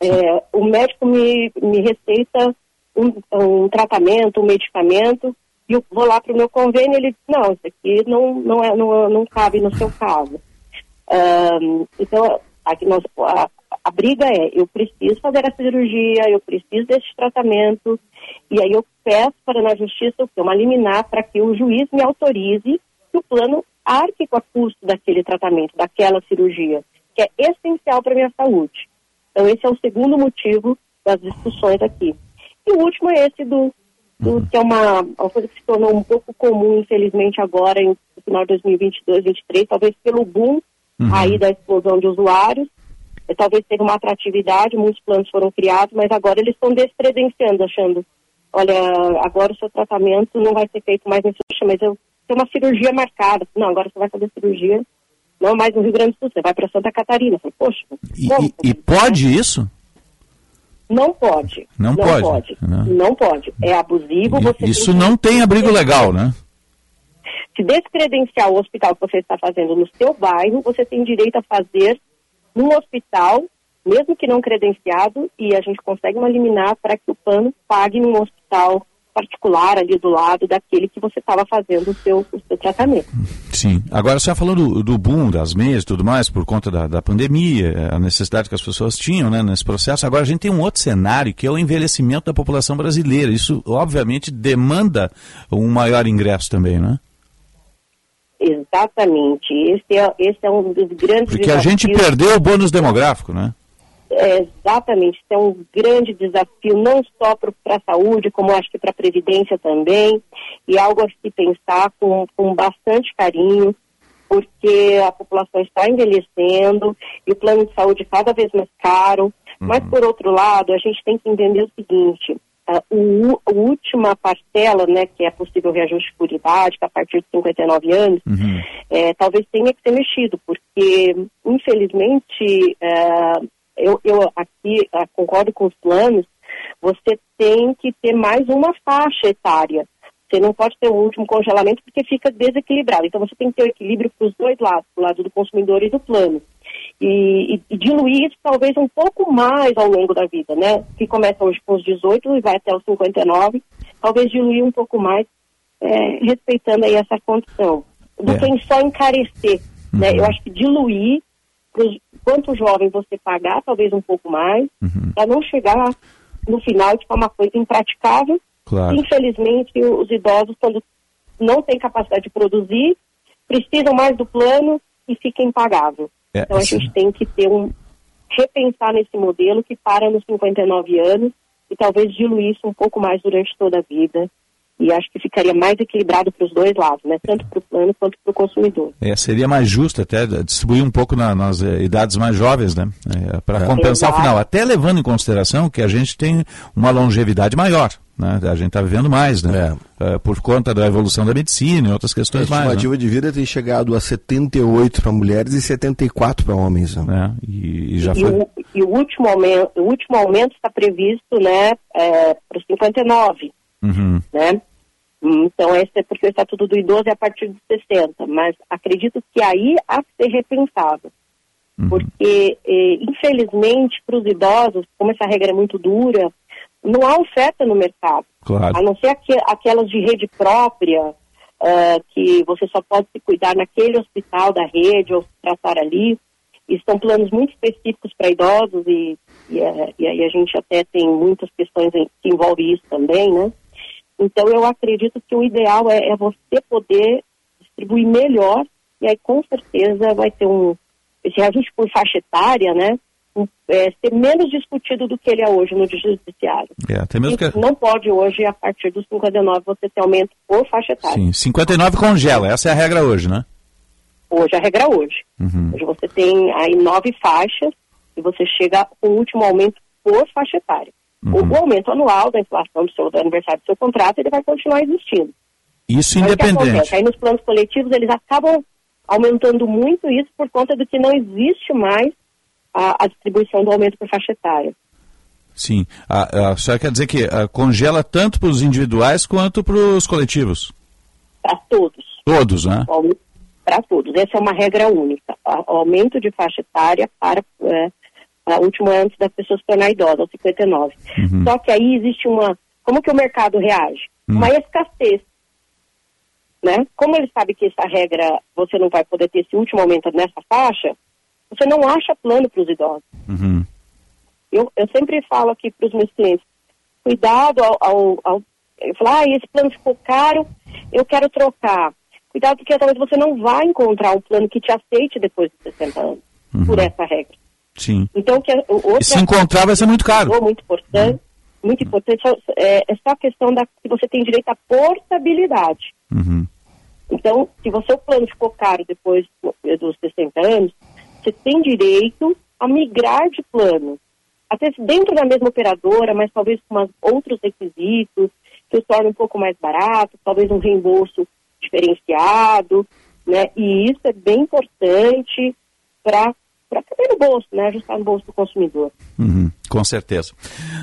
é, o médico me, me receita um, um, tratamento, um medicamento, e eu vou lá para o meu convênio e ele diz, não, isso aqui não, não, é, não, não cabe no seu caso. Um, então, aqui nós, a, a briga é, eu preciso fazer a cirurgia, eu preciso desse tratamento, e aí eu peço para na justiça uma liminar para que o juiz me autorize que o plano arque com o custo daquele tratamento, daquela cirurgia, que é essencial para a minha saúde. Então, esse é o segundo motivo das discussões aqui. E o último é esse do, do uhum. que é uma, uma, coisa que se tornou um pouco comum, infelizmente, agora, em, no final de 2022, 2023, talvez pelo boom uhum. aí da explosão de usuários, talvez teve uma atratividade, muitos planos foram criados, mas agora eles estão descredenciando, achando, olha, agora o seu tratamento não vai ser feito mais nesse mas eu tem uma cirurgia marcada. Não, agora você vai fazer cirurgia não mais no Rio Grande do Sul, você vai para Santa Catarina. falei, Poxa, e, e, e pode isso? Não pode. Não, não pode. pode. Não. não. pode. É abusivo. isso tem não tem abrigo legal, né? Se descredenciar o hospital que você está fazendo no seu bairro, você tem direito a fazer num hospital, mesmo que não credenciado, e a gente consegue uma liminar para que o plano pague num hospital particular ali do lado daquele que você estava fazendo o seu, o seu tratamento. Sim. Agora, você já falou do, boom das mesas e tudo mais, por conta da, da pandemia, a necessidade que as pessoas tinham né, nesse processo. Agora, a gente tem um outro cenário, que é o envelhecimento da população brasileira. Isso, obviamente, demanda um maior ingresso também, né? Exatamente. Esse é, esse é um dos grandes Porque a gente perdeu o bônus demográfico, né? É, exatamente, isso é um grande desafio, não só para a saúde, como acho que para a Previdência também, e algo a se pensar com, com bastante carinho, porque a população está envelhecendo e o plano de saúde cada vez mais caro. Uhum. Mas, por outro lado, a gente tem que entender o seguinte: a, o, a última parcela, né, que é possível reajuste por idade, é a partir de 59 anos, uhum. é, talvez tenha que ser mexido, porque, infelizmente, é, eu, eu aqui uh, concordo com os planos, você tem que ter mais uma faixa etária. Você não pode ter o último congelamento porque fica desequilibrado. Então você tem que ter o equilíbrio para os dois lados, do lado do consumidor e do plano. E, e, e, diluir isso talvez um pouco mais ao longo da vida, né? Que começa hoje com os 18 e vai até os 59, talvez diluir um pouco mais, é, respeitando aí essa condição, do é. que em só encarecer, né? uhum. né? Eu acho que diluir quanto jovem você pagar, talvez um pouco mais, uhum. para não chegar no final de uma coisa impraticável. Claro. Infelizmente, os idosos, quando não têm capacidade de produzir, precisam mais do plano e fica impagável. É, então a gente tem que ter um repensar nesse modelo que para nos 59 anos e talvez diluir isso um pouco mais durante toda a vida E acho que ficaria mais equilibrado para os dois lados, né? Tanto para o plano quanto para o consumidor. É, seria mais justo até distribuir um pouco na, nas eh, idades mais jovens, né? para compensar Exato. o final. Até levando em consideração que a gente tem uma longevidade maior. Né? A gente está vivendo mais, né? Eh, por conta da evolução da medicina e outras A questões mais. estimativa de vida tem chegado a 78 para mulheres e 74 para homens. Né? E, já E o, e o último aumento, o último aumento está previsto, né, é, para os 59, Uhum. né? Então, esse é porque o Estatuto do Idoso é a partir de 60, mas acredito que aí há que ser repensado. Porque, eh, infelizmente, para os idosos, como essa regra é muito dura, não há oferta no mercado. Claro. A não ser aque- aquelas de rede própria, ah, que você só pode se cuidar naquele hospital da rede ou se tratar ali. E são planos muito específicos para idosos e, e, eh, e aí a gente até tem muitas questões que envolvem isso também, né? Então eu acredito que o ideal é, é você poder distribuir melhor e aí com certeza vai ter um esse reajuste por faixa etária, né? é, ser menos discutido do que ele é hoje no judiciário. É, até mesmo que. Não pode hoje, a partir dos 59, você ter aumento por faixa etária. Sim, 59 congela, essa é a regra hoje, né? Hoje, a regra hoje. Uhum. Hoje você tem aí nove faixas e você chega com o último aumento por faixa etária. O, o aumento anual da inflação do seu do aniversário do seu contrato, ele vai continuar existindo. Isso Mas independente. acontece? Aí nos planos coletivos eles acabam aumentando muito isso por conta do que não existe mais a, a distribuição do aumento por faixa etária. Sim. A, a senhora quer dizer que ah, congela tanto para os individuais quanto para os coletivos? Para todos. Todos, né? Para todos. Essa é uma regra única. A- O aumento de faixa etária para é, a último antes da pessoa se tornar idosa, aos 59. Uhum. Só que aí existe uma. Como que o mercado reage? Uma escassez. Né? Como ele sabe que essa regra você não vai poder ter esse último aumento nessa faixa, você não acha plano para os idosos. Uhum. Eu, eu sempre falo aqui para os meus clientes, cuidado ao, ao, ao eu falo, ah, esse plano ficou caro, eu quero trocar. Cuidado porque talvez você não vai encontrar um plano que te aceite depois de 60 anos, por essa regra. Sim. Então, que E se encontrar vai ser muito caro. Muito importante, muito importante é, é só a questão da que você tem direito à portabilidade. Uhum. Então, se você o plano ficou caro depois dos 60 anos, você tem direito a migrar de plano. Até dentro da mesma operadora, mas talvez com umas- outros requisitos, que o torne um pouco mais barato, talvez um reembolso diferenciado, né? E isso é bem importante para caber no bolso, né? Ajustar no bolso do consumidor. Uhum, com certeza.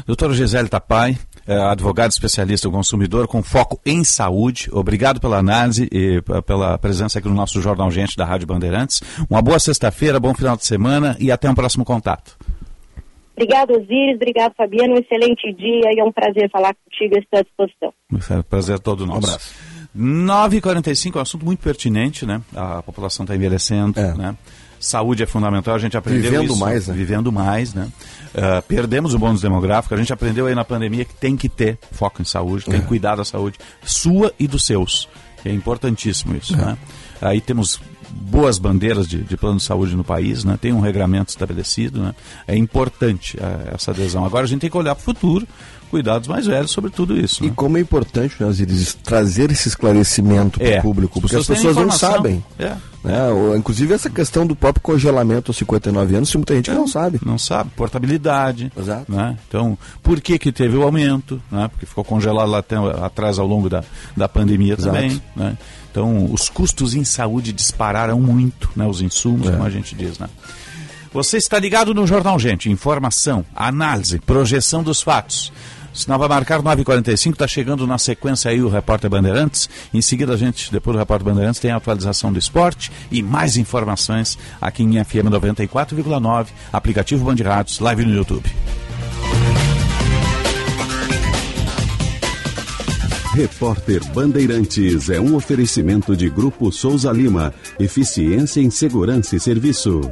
Doutora Gisele Tapai, é, advogada especialista do consumidor com foco em saúde. Obrigado pela análise e pela presença aqui no nosso Jornal Gente da Rádio Bandeirantes. Uma boa sexta-feira, bom final de semana e até um próximo contato. Obrigado, Osiris. Obrigado, Fabiano. Um excelente dia e é um prazer falar contigo. Estou à disposição. É um prazer todo nosso. Um abraço. 9h45 é um assunto muito pertinente, né? A população está envelhecendo, né? Saúde é fundamental, a gente aprendeu Vivendo isso. mais, né? Vivendo mais, né? Ah, perdemos o bônus demográfico, a gente aprendeu aí na pandemia que tem que ter foco em saúde, tem que cuidar da saúde sua e dos seus. Que é importantíssimo isso, né? Aí temos boas bandeiras de, de plano de saúde no país, né? Tem um regramento estabelecido, né? É importante ah, essa adesão. Agora a gente tem que olhar para o futuro, cuidar dos mais velhos sobre tudo isso. E né? como é importante, né, Osiris, trazer esse esclarecimento para o É. público, porque As as pessoas não sabem. É. Né? O- Inclusive essa questão do próprio congelamento aos 59 anos, muita gente que não sabe. Não sabe. Portabilidade. Exato. Né? Então, por que que teve o aumento? Né? Porque ficou congelado lá até, atrás ao longo da, da pandemia Exato. também. Né? Então, os custos em saúde dispararam muito, né? os insumos, É. como a gente diz. Né? Você está ligado no Jornal Gente. Informação, análise, projeção dos fatos. Sinal vai marcar 9h45, está chegando na sequência aí o Repórter Bandeirantes. Em seguida, a gente, depois do Repórter Bandeirantes, tem a atualização do esporte e mais informações aqui em FM 94,9, aplicativo Band Rádios, live no YouTube. Repórter Bandeirantes é um oferecimento de Grupo Souza Lima. Eficiência em Segurança e Serviços.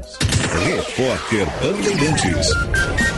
Repórter Bandeirantes.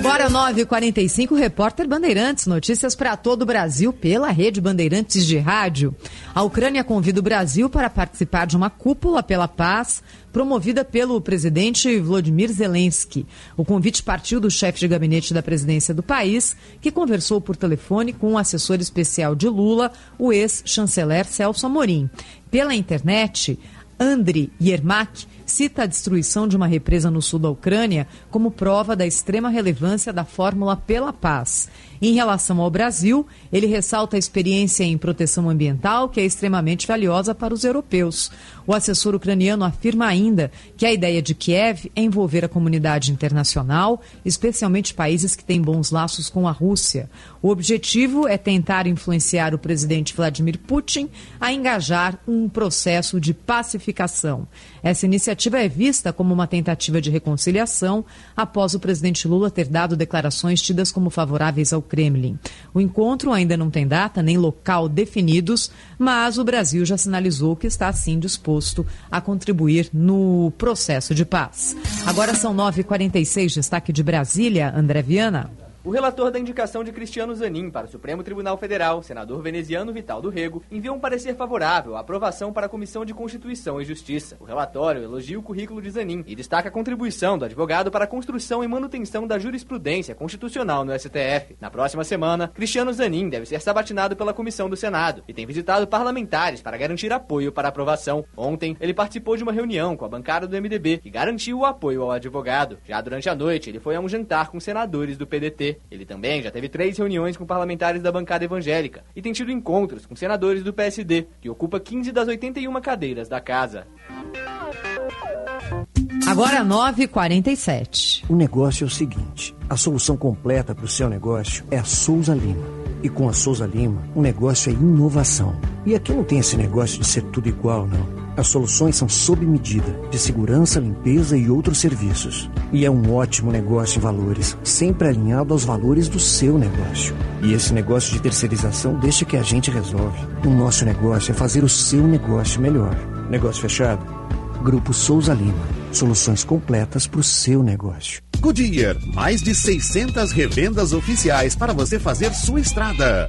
Agora Agora 9h45, repórter Bandeirantes. Notícias para todo o Brasil pela rede Bandeirantes de Rádio. A Ucrânia convida o Brasil para participar de uma cúpula pela paz promovida pelo presidente Vladimir Zelensky. O convite partiu do chefe de gabinete da presidência do país, que conversou por telefone com o assessor especial de Lula, o ex-chanceler Celso Amorim. Pela internet, Andriy Yermak cita a destruição de uma represa no sul da Ucrânia como prova da extrema relevância da Fórmula pela Paz. Em relação ao Brasil, ele ressalta a experiência em proteção ambiental, que é extremamente valiosa para os europeus. O assessor ucraniano afirma ainda que a ideia de Kiev é envolver a comunidade internacional, especialmente países que têm bons laços com a Rússia. O objetivo é tentar influenciar o presidente Vladimir Putin a engajar um processo de pacificação. Essa iniciativa é vista como uma tentativa de reconciliação após o presidente Lula ter dado declarações tidas como favoráveis ao Kremlin. O encontro ainda não tem data nem local definidos, mas o Brasil já sinalizou que está sim disposto a contribuir no processo de paz. Agora são 9h46, destaque de Brasília, André Viana. O relator da indicação de Cristiano Zanin para o Supremo Tribunal Federal, senador veneziano Vital do Rego, enviou um parecer favorável à aprovação para a Comissão de Constituição e Justiça. O relatório elogia o currículo de Zanin e destaca a contribuição do advogado para a construção e manutenção da jurisprudência constitucional no STF. Na próxima semana, Cristiano Zanin deve ser sabatinado pela Comissão do Senado e tem visitado parlamentares para garantir apoio para a aprovação. Ontem, ele participou de uma reunião com a bancada do MDB que garantiu o apoio ao advogado. Já durante a noite, ele foi a um jantar com senadores do PDT. Ele também já teve três reuniões com parlamentares da bancada evangélica e tem tido encontros com senadores do PSD, que ocupa 15 das 81 cadeiras da casa. Agora 9h47. O negócio é o seguinte: a solução completa para o seu negócio é a Souza Lima. E com a Souza Lima, o negócio é inovação. E aqui não tem esse negócio de ser tudo igual, não. As soluções são sob medida, de segurança, limpeza e outros serviços. E é um ótimo negócio em valores, sempre alinhado aos valores do seu negócio. E esse negócio de terceirização deixa que a gente resolve. O nosso negócio é fazer o seu negócio melhor. Negócio fechado? Grupo Souza Lima. Soluções completas para o seu negócio. Goodyear, mais de 600 revendas oficiais para você fazer sua estrada.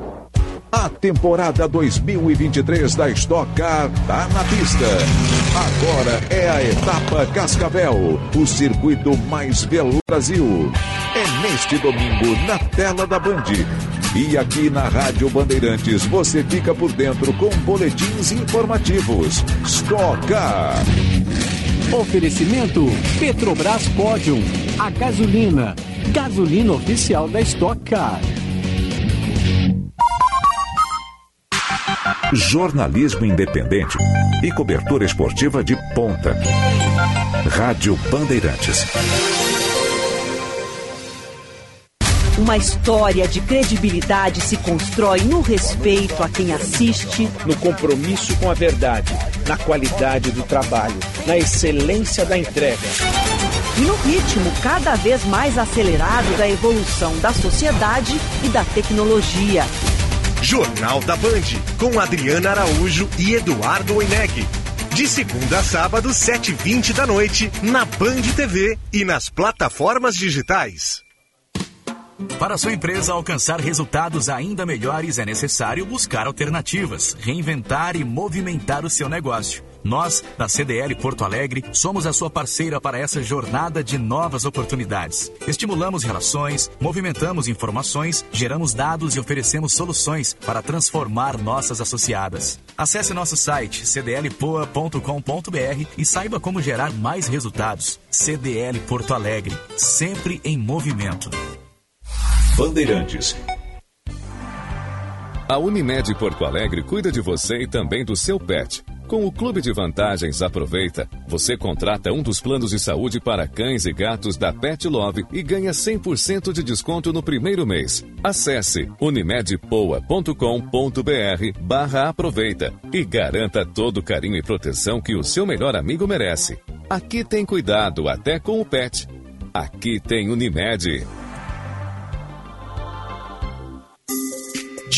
A temporada 2023 da Stock Car tá na pista. Agora é a etapa Cascavel, o circuito mais veloz do Brasil. É neste domingo na tela da Band. E aqui na Rádio Bandeirantes você fica por dentro com boletins informativos. Stock Car. Oferecimento Petrobras Pódium, a gasolina, gasolina oficial da Stock Car. Jornalismo independente e cobertura esportiva de ponta. Rádio Bandeirantes. Uma história de credibilidade se constrói no respeito a quem assiste, no compromisso com a verdade, na qualidade do trabalho, na excelência da entrega. E no ritmo cada vez mais acelerado da evolução da sociedade e da tecnologia. Jornal da Band, com Adriana Araújo e Eduardo Oineg. De segunda a sábado, 7h20 da noite, na Band TV e nas plataformas digitais. Para sua empresa alcançar resultados ainda melhores, é necessário buscar alternativas, reinventar e movimentar o seu negócio. Nós, da CDL Porto Alegre, somos a sua parceira para essa jornada de novas oportunidades. Estimulamos relações, movimentamos informações, geramos dados e oferecemos soluções para transformar nossas associadas. Acesse nosso site cdlpoa.com.br e saiba como gerar mais resultados. CDL Porto Alegre, sempre em movimento. Bandeirantes. A Unimed Porto Alegre cuida de você e também do seu pet Com o Clube de Vantagens Aproveita, você contrata um dos planos de saúde para cães e gatos da Pet Love e ganha 100% de desconto no primeiro mês. Acesse unimedpoa.com.br barra aproveita e garanta todo o carinho e proteção que o seu melhor amigo merece. Aqui tem cuidado até com o pet. Aqui tem Unimed.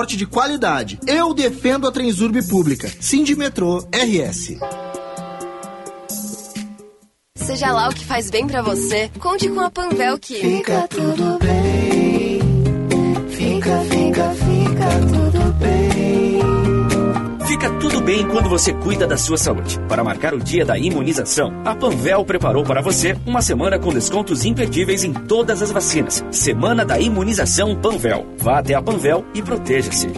transporte de qualidade. Eu defendo a Transurb Pública. Sindimetrô RS. Seja lá o que faz bem para você, conte com a Panvel que fica tudo bem. Bem quando você cuida da sua saúde. Para marcar o dia da imunização, a Panvel preparou para você uma semana com descontos imperdíveis em todas as vacinas. Semana da Imunização Panvel. Vá até a Panvel e proteja-se.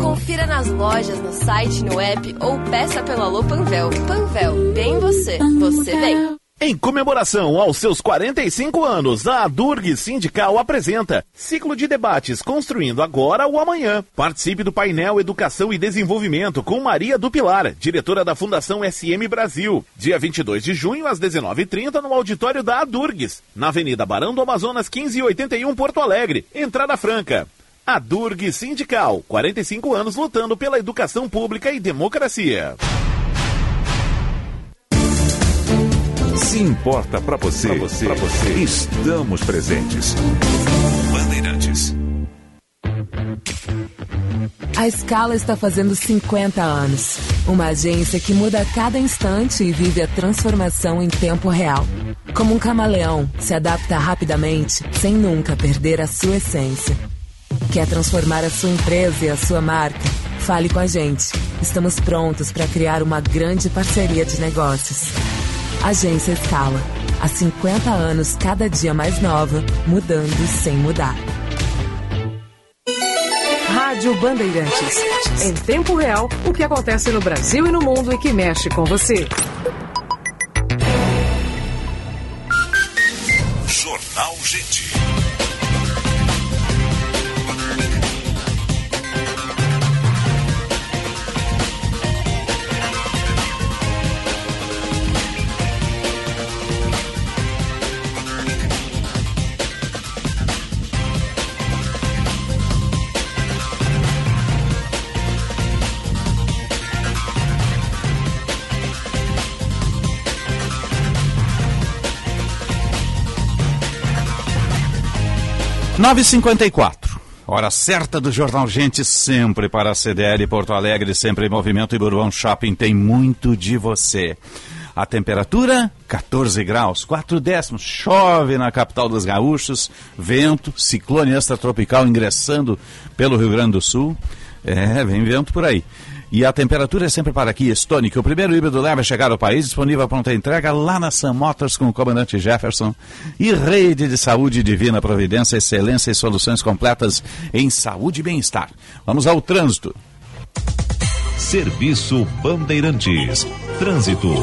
Confira nas lojas, no site, no app ou peça pelo Alô Panvel. Panvel, bem você, você bem. Em comemoração aos seus 45 anos, a Durg Sindical apresenta ciclo de debates Construindo Agora ou Amanhã. Participe do painel Educação e Desenvolvimento com Maria do Pilar, diretora da Fundação SM Brasil. Dia 22 de junho, às 19h30, no auditório da Adurgs, na Avenida Barão do Amazonas 1581, Porto Alegre. Entrada franca. A Sindical, 45 anos lutando pela educação pública e democracia. Se importa para você, pra você, pra você, estamos presentes. Bandeirantes. A Scala está fazendo 50 anos. Uma agência que muda a cada instante e vive a transformação em tempo real. Como um camaleão, se adapta rapidamente, sem nunca perder a sua essência. Quer transformar a sua empresa e a sua marca? Fale com a gente. Estamos prontos para criar uma grande parceria de negócios. Agência Escala. Há 50 anos, cada dia mais nova, mudando sem mudar. Rádio Bandeirantes. Em tempo real, o que acontece no Brasil e no mundo e que mexe com você. Jornal Gente. Nove cinquenta e quatro. Hora certa do Jornal Gente, sempre para a CDL Porto Alegre, sempre em movimento e Bourbon Shopping tem muito de você. A temperatura, 14 graus, 4 décimos. Chove na capital dos gaúchos, vento, ciclone extratropical ingressando pelo Rio Grande do Sul. É, vem vento por aí. E a temperatura é sempre para aqui, Stonic, o primeiro híbrido leve a chegar ao país, disponível para pronta entrega lá na Sam Motors com o comandante Jefferson. E rede de saúde divina providência, excelência e soluções completas em saúde e bem-estar. Vamos ao trânsito. Serviço Bandeirantes. Trânsito.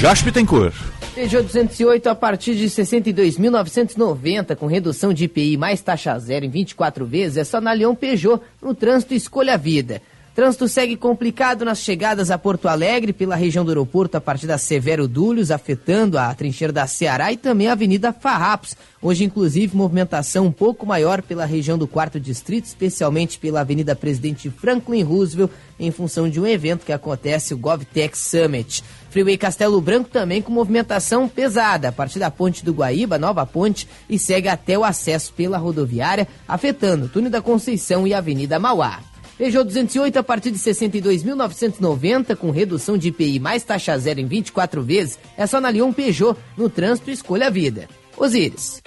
Josh Bittencourt. Peugeot 208 a partir de 62.990, com redução de IPI mais taxa zero em 24 vezes, é só na Leão Peugeot, no trânsito Escolha a Vida. Trânsito segue complicado nas chegadas a Porto Alegre, pela região do aeroporto, a partir da Severo Dúlios, afetando a trincheira da Ceará e também a Avenida Farrapos. Hoje, inclusive, movimentação um pouco maior pela região do quarto distrito, especialmente pela Avenida Presidente Franklin Roosevelt, em função de um evento que acontece, o GovTech Summit. Freeway Castelo Branco também com movimentação pesada, a partir da ponte do Guaíba, nova ponte, e segue até o acesso pela rodoviária, afetando o túnel da Conceição e a Avenida Mauá. Peugeot 208 a partir de 62.990, com redução de IPI mais taxa zero em 24 vezes, é só na Lyon Peugeot, no trânsito Escolha a Vida. Osíris.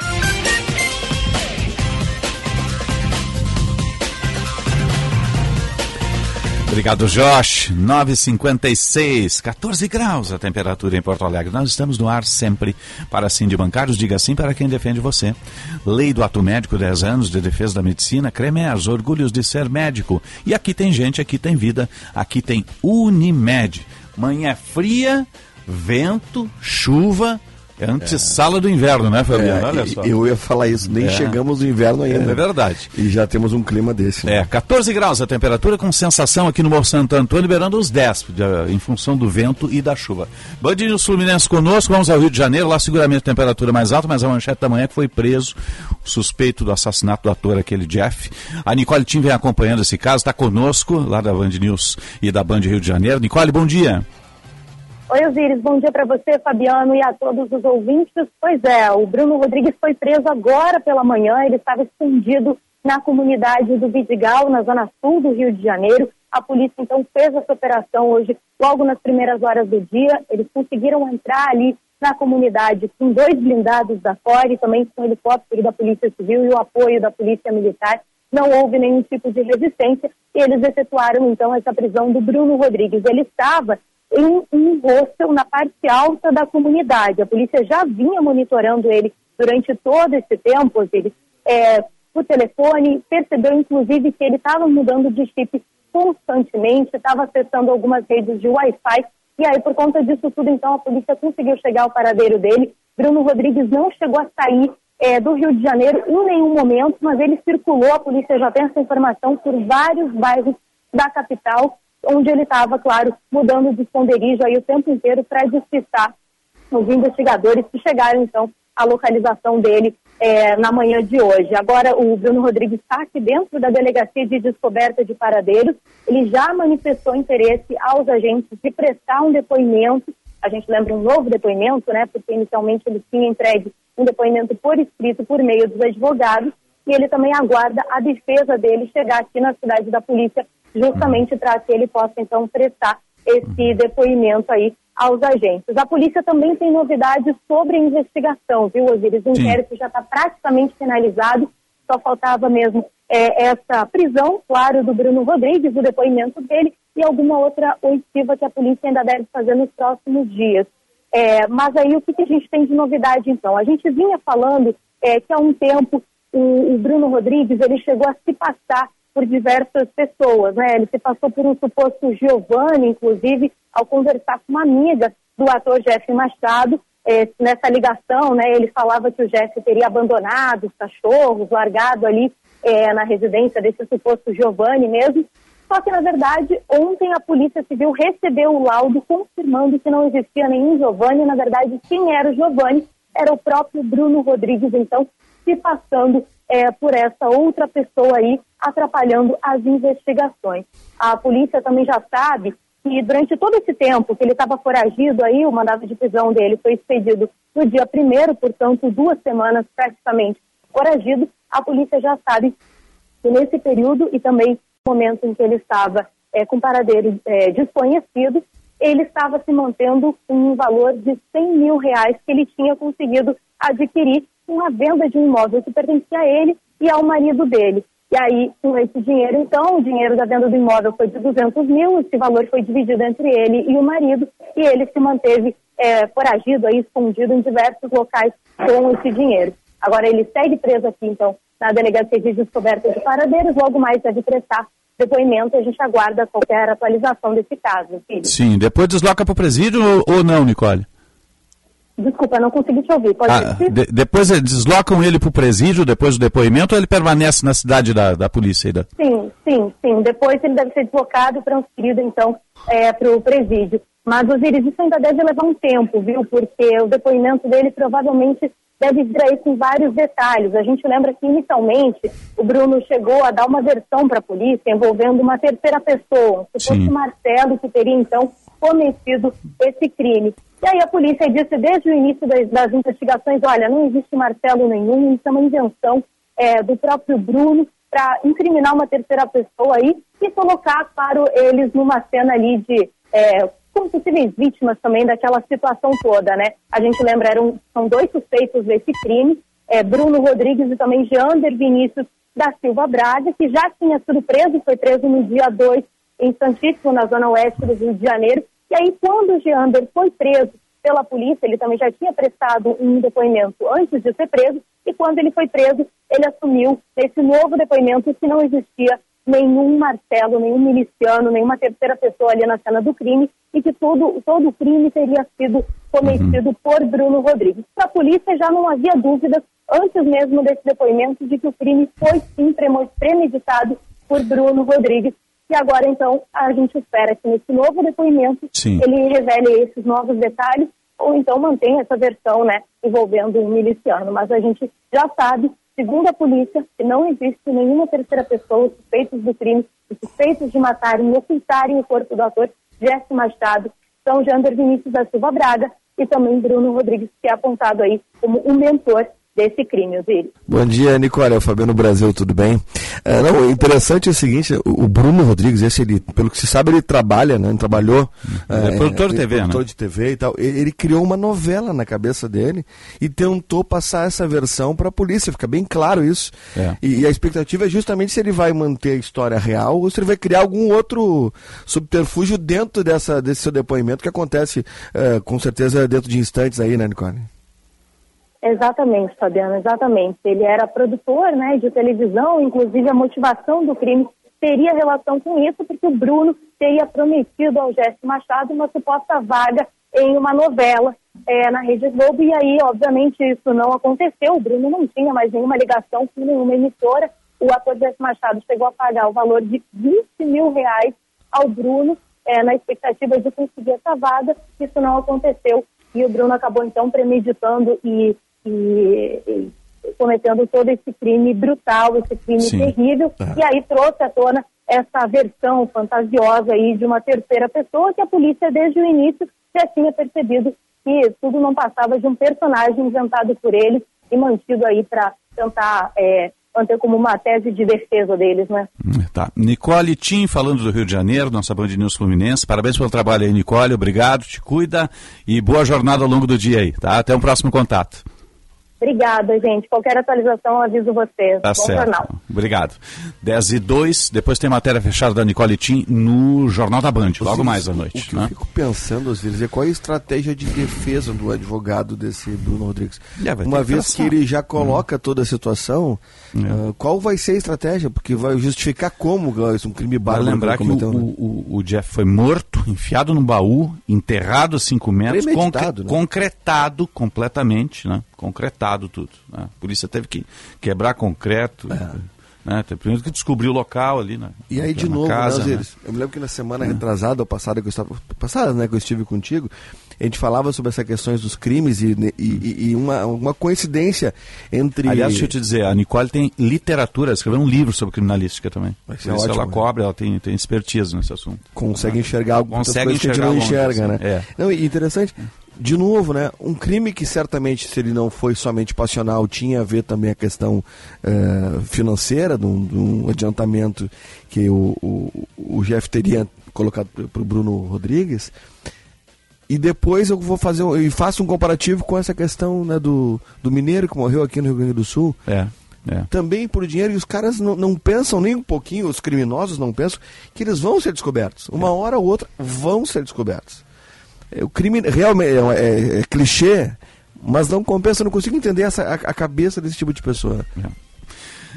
Obrigado, Josh. 956, 14 graus a temperatura em Porto Alegre. Nós estamos no ar sempre para sim de bancários. Diga sim para quem defende você. Lei do ato médico, 10 anos de defesa da medicina. Cremers, orgulhos de ser médico. E aqui tem gente, aqui tem vida, aqui tem Unimed. Manhã fria, vento, chuva. É antessala do inverno, né, Fabiano? É, Olha só. Eu ia falar isso, nem É. chegamos no inverno ainda. É verdade. E já temos um clima desse. né? É, 14 graus a temperatura, com sensação aqui no Morro Santo Antônio, liberando os 10, de- em função do vento e da chuva. Band News Fluminense conosco, vamos ao Rio de Janeiro, lá seguramente temperatura mais alta, mas a manchete da manhã é que foi preso o suspeito do assassinato do ator, aquele Jeff. A Nicole Tim vem acompanhando esse caso, está conosco, lá da Band News e da Band Rio de Janeiro. Nicole, bom dia. Oi, Osiris, bom dia para você, Fabiano, e a todos os ouvintes. Pois é, o Bruno Rodrigues foi preso agora pela manhã, ele estava escondido na comunidade do Vidigal, na zona sul do Rio de Janeiro. A polícia então fez essa operação hoje, logo nas primeiras horas do dia. Eles conseguiram entrar ali na comunidade com dois blindados da FOR e também com helicóptero da Polícia Civil e o apoio da Polícia Militar. Não houve nenhum tipo de resistência e eles efetuaram então essa prisão do Bruno Rodrigues. Ele estava em um hostel na parte alta da comunidade. A polícia já vinha monitorando ele durante todo esse tempo, ele, é, por telefone, percebeu inclusive que ele estava mudando de chip constantemente, estava acessando algumas redes de Wi-Fi, e aí por conta disso tudo, então, a polícia conseguiu chegar ao paradeiro dele. Bruno Rodrigues não chegou a sair é, do Rio de Janeiro em nenhum momento, mas ele circulou, a polícia já tem essa informação, por vários bairros da capital, onde ele estava, claro, mudando de esconderijo aí o tempo inteiro para despistar os investigadores que chegaram, então, à localização dele eh, na manhã de hoje. Agora, o Bruno Rodrigues está aqui dentro da Delegacia de Descoberta de Paradeiros. Ele já manifestou interesse aos agentes de prestar um depoimento. A gente lembra um novo depoimento, né? Porque inicialmente ele tinha entregue um depoimento por escrito por meio dos advogados. E ele também aguarda a defesa dele chegar aqui na cidade da polícia, justamente para que ele possa, então, prestar esse depoimento aí aos agentes. A polícia também tem novidades sobre a investigação, viu, Osiris? O inquérito já está praticamente finalizado, só faltava mesmo é, essa prisão, claro, do Bruno Rodrigues, o depoimento dele e alguma outra oitiva que a polícia ainda deve fazer nos próximos dias. É, mas aí o que, que a gente tem de novidade então? A gente vinha falando é, que há um tempo o, o Bruno Rodrigues ele chegou a se passar por diversas pessoas, né? Ele se passou por um suposto Giovanni, inclusive, ao conversar com uma amiga do ator Jeff Machado, é, nessa ligação, né? Ele falava que o Jeff teria abandonado os cachorros, largado ali é, na residência desse suposto Giovanni mesmo. Só que, na verdade, ontem a Polícia Civil recebeu o laudo confirmando que não existia nenhum Giovanni. Na verdade, quem era o Giovanni era o próprio Bruno Rodrigues, então, se passando é, por essa outra pessoa aí, atrapalhando as investigações. A polícia também já sabe que durante todo esse tempo que ele estava foragido aí, o mandado de prisão dele foi expedido no dia primeiro, portanto, duas semanas praticamente foragido, a polícia já sabe que nesse período e também no momento em que ele estava é, com paradeiro é, desconhecido, ele estava se mantendo com um valor de 100 mil reais que ele tinha conseguido adquirir com a venda de um imóvel que pertencia a ele e ao marido dele. E aí, com esse dinheiro, então, o dinheiro da venda do imóvel foi de 200 mil, esse valor foi dividido entre ele e o marido, e ele se manteve é, foragido, aí, escondido em diversos locais com esse dinheiro. Agora, ele segue preso aqui, então, na Delegacia de Descoberta de Paradeiros, logo mais deve prestar depoimento e a gente aguarda qualquer atualização desse caso, filho. Sim, depois desloca para o presídio ou, ou não, Nicole? Desculpa, não consegui te ouvir. Pode Ah, de- depois eles deslocam ele para o presídio, depois do depoimento, ou ele permanece na cidade da, da polícia? da- Sim, sim, sim. Depois ele deve ser deslocado e transferido, então, para o presídio. Mas, Osiris, isso ainda deve levar um tempo, viu? Porque o depoimento dele provavelmente deve vir aí com vários detalhes. A gente lembra que, inicialmente, o Bruno chegou a dar uma versão para a polícia envolvendo uma terceira pessoa, se fosse o Marcelo, que teria, então, cometido esse crime. E aí a polícia disse desde o início das, das investigações, olha, não existe Marcelo nenhum, isso é uma invenção é, do próprio Bruno para incriminar uma terceira pessoa aí e colocar, claro, eles numa cena ali de é, como possíveis vítimas também daquela situação toda, né? A gente lembra, eram, são dois suspeitos desse crime, é, Bruno Rodrigues e também Jander Vinícius da Silva Braga, que já tinha sido preso, foi preso no dia 2 em Santíssimo, na zona oeste do Rio de Janeiro. E aí, quando o Geander foi preso pela polícia, ele também já tinha prestado um depoimento antes de ser preso, e quando ele foi preso, ele assumiu nesse novo depoimento que não existia nenhum Marcelo, nenhum miliciano, nenhuma terceira pessoa ali na cena do crime e que todo, todo o crime teria sido cometido por Bruno Rodrigues. Para a polícia já não havia dúvidas, antes mesmo desse depoimento, de que o crime foi sim premeditado por Bruno Rodrigues. E agora, então, a gente espera que nesse novo depoimento Sim. ele revele esses novos detalhes ou então mantenha essa versão, né, envolvendo um miliciano. Mas a gente já sabe Segundo a polícia, que não existe nenhuma terceira pessoa suspeitos do crime suspeitos de matarem e ocultarem o corpo do ator Jesse Machado, são Jander Vinícius da Silva Braga e também Bruno Rodrigues, que é apontado aí como o mentor desse crime, Osiris. Bom dia, Nicole. É o Fabiano Brasil, tudo bem? É, não, o interessante é o seguinte, o Bruno Rodrigues, esse ele, pelo que se sabe, ele trabalha, né? Ele trabalhou. Ele é produtor de ele TV, produtor né? de TV e tal. Ele, ele criou uma novela na cabeça dele e tentou passar essa versão para a polícia. Fica bem claro isso. É. E, e a expectativa é justamente se ele vai manter a história real ou se ele vai criar algum outro subterfúgio dentro dessa, desse seu depoimento que acontece eh, com certeza dentro de instantes aí, né, Nicole? Exatamente, Fabiano, exatamente. Ele era produtor né, de televisão, inclusive a motivação do crime teria relação com isso, porque o Bruno teria prometido ao Jéssico Machado uma suposta vaga em uma novela é, na Rede Globo, e aí, obviamente, isso não aconteceu. O Bruno não tinha mais nenhuma ligação com nenhuma emissora. O ator Jéssico Machado chegou a pagar o valor de 20 mil reais ao Bruno, é, na expectativa de conseguir essa vaga. Isso não aconteceu, e o Bruno acabou, então, premeditando e e, e cometendo todo esse crime brutal, esse crime Sim. terrível, e aí trouxe à tona essa versão fantasiosa aí de uma terceira pessoa que a polícia desde o início já tinha percebido que tudo não passava de um personagem inventado por ele e mantido aí para tentar é, manter como uma tese de defesa deles, né? Tá. Nicole Tim, falando do Rio de Janeiro, nossa Band News Fluminense. Parabéns pelo trabalho aí, Nicole. Obrigado, te cuida e boa jornada ao longo do dia aí, tá? Até um próximo contato. Obrigada, gente. Qualquer atualização, eu aviso vocês. Tá Bom certo. jornal. Obrigado. 10 e 2, depois tem matéria fechada da Nicole Tim no Jornal da Band, logo mais à O noite. que né? eu fico pensando, às vezes, é qual é a estratégia de defesa do advogado desse Bruno Rodrigues. É, Uma vez que ele já coloca toda a situação, ah, qual vai ser a estratégia? Porque vai justificar como Glaucio, um crime bárbaro. lembrar que o, né? o- o- o Jeff foi morto, enfiado num baú, enterrado a 5 metros, concre- né? concretado completamente, né? Concretado tudo. né? A polícia teve que quebrar concreto. Né? Teve primeiro que descobrir o local ali, né? É. E aí, de novo, casa, né, né? Osiris? eu me lembro que na semana retrasada ou passada que eu estava. Passada, né, que eu estive contigo, a gente falava sobre essas questões dos crimes e, e- e- e uma, uma coincidência entre. Aliás, deixa eu te dizer, a Nicole tem literatura, escreveu um livro sobre criminalística também. Por ser ótimo, ela né? cobre, ela tem, tem expertise nesse assunto. consegue enxergar algo Consegue coisas que a gente não enxergar enxerga, né? assim, é. Não, e interessante, de novo, né? Um crime que certamente, se ele não foi somente passional, tinha a ver também a questão eh, financeira, de um, de um adiantamento que o, o, o Jeff teria colocado para o Bruno Rodrigues. E depois eu vou fazer um- e faço um comparativo com essa questão né, do, do mineiro que morreu aqui no Rio Grande do Sul. É, é. Também por dinheiro, e os caras não, não pensam nem um pouquinho, os criminosos não pensam que eles vão ser descobertos. Uma hora ou outra vão ser descobertos. É, O crime realmente é, é- é clichê, mas não compensa, eu não consigo entender essa, a, a cabeça desse tipo de pessoa.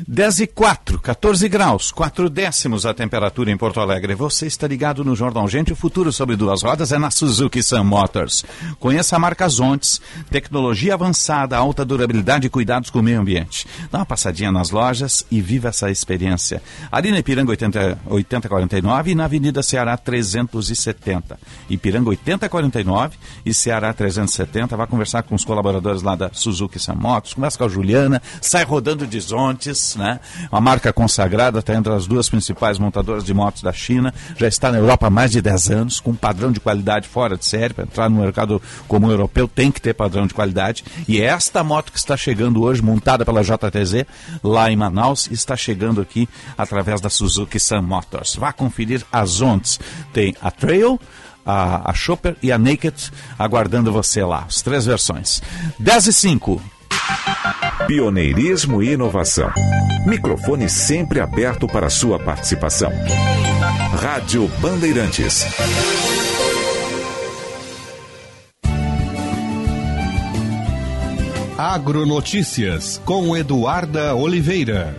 10 e 4, 14 graus, 4 décimos a temperatura em Porto Alegre. Você está ligado no Jornal Gente, o futuro sobre duas rodas é na Suzuki Sun Motors. Conheça a marca Zontes, tecnologia avançada, alta durabilidade e cuidados com o meio ambiente. Dá uma passadinha nas lojas e viva essa experiência. Ali na Ipiranga 80, 8049 e na Avenida Ceará 370. Ipiranga 8049 e Ceará 370. Vai conversar com os colaboradores lá da Suzuki Sun Motors, conversa com a Juliana, sai rodando de Zontes, né? Uma marca consagrada, está entre as duas principais montadoras de motos da China, já está na Europa há mais de 10 anos, com um padrão de qualidade fora de série. Para entrar no mercado comum europeu tem que ter padrão de qualidade. E esta moto que está chegando hoje, montada pela JTZ, lá em Manaus, está chegando aqui através da Suzuki Sun Motors. Vá conferir as Zontes. Tem a Trail, a, a Chopper e a Naked aguardando você lá. As três versões. 10 e 5. Pioneirismo e inovação. Microfone sempre aberto para sua participação. Rádio Bandeirantes. Agronotícias com Eduarda Oliveira.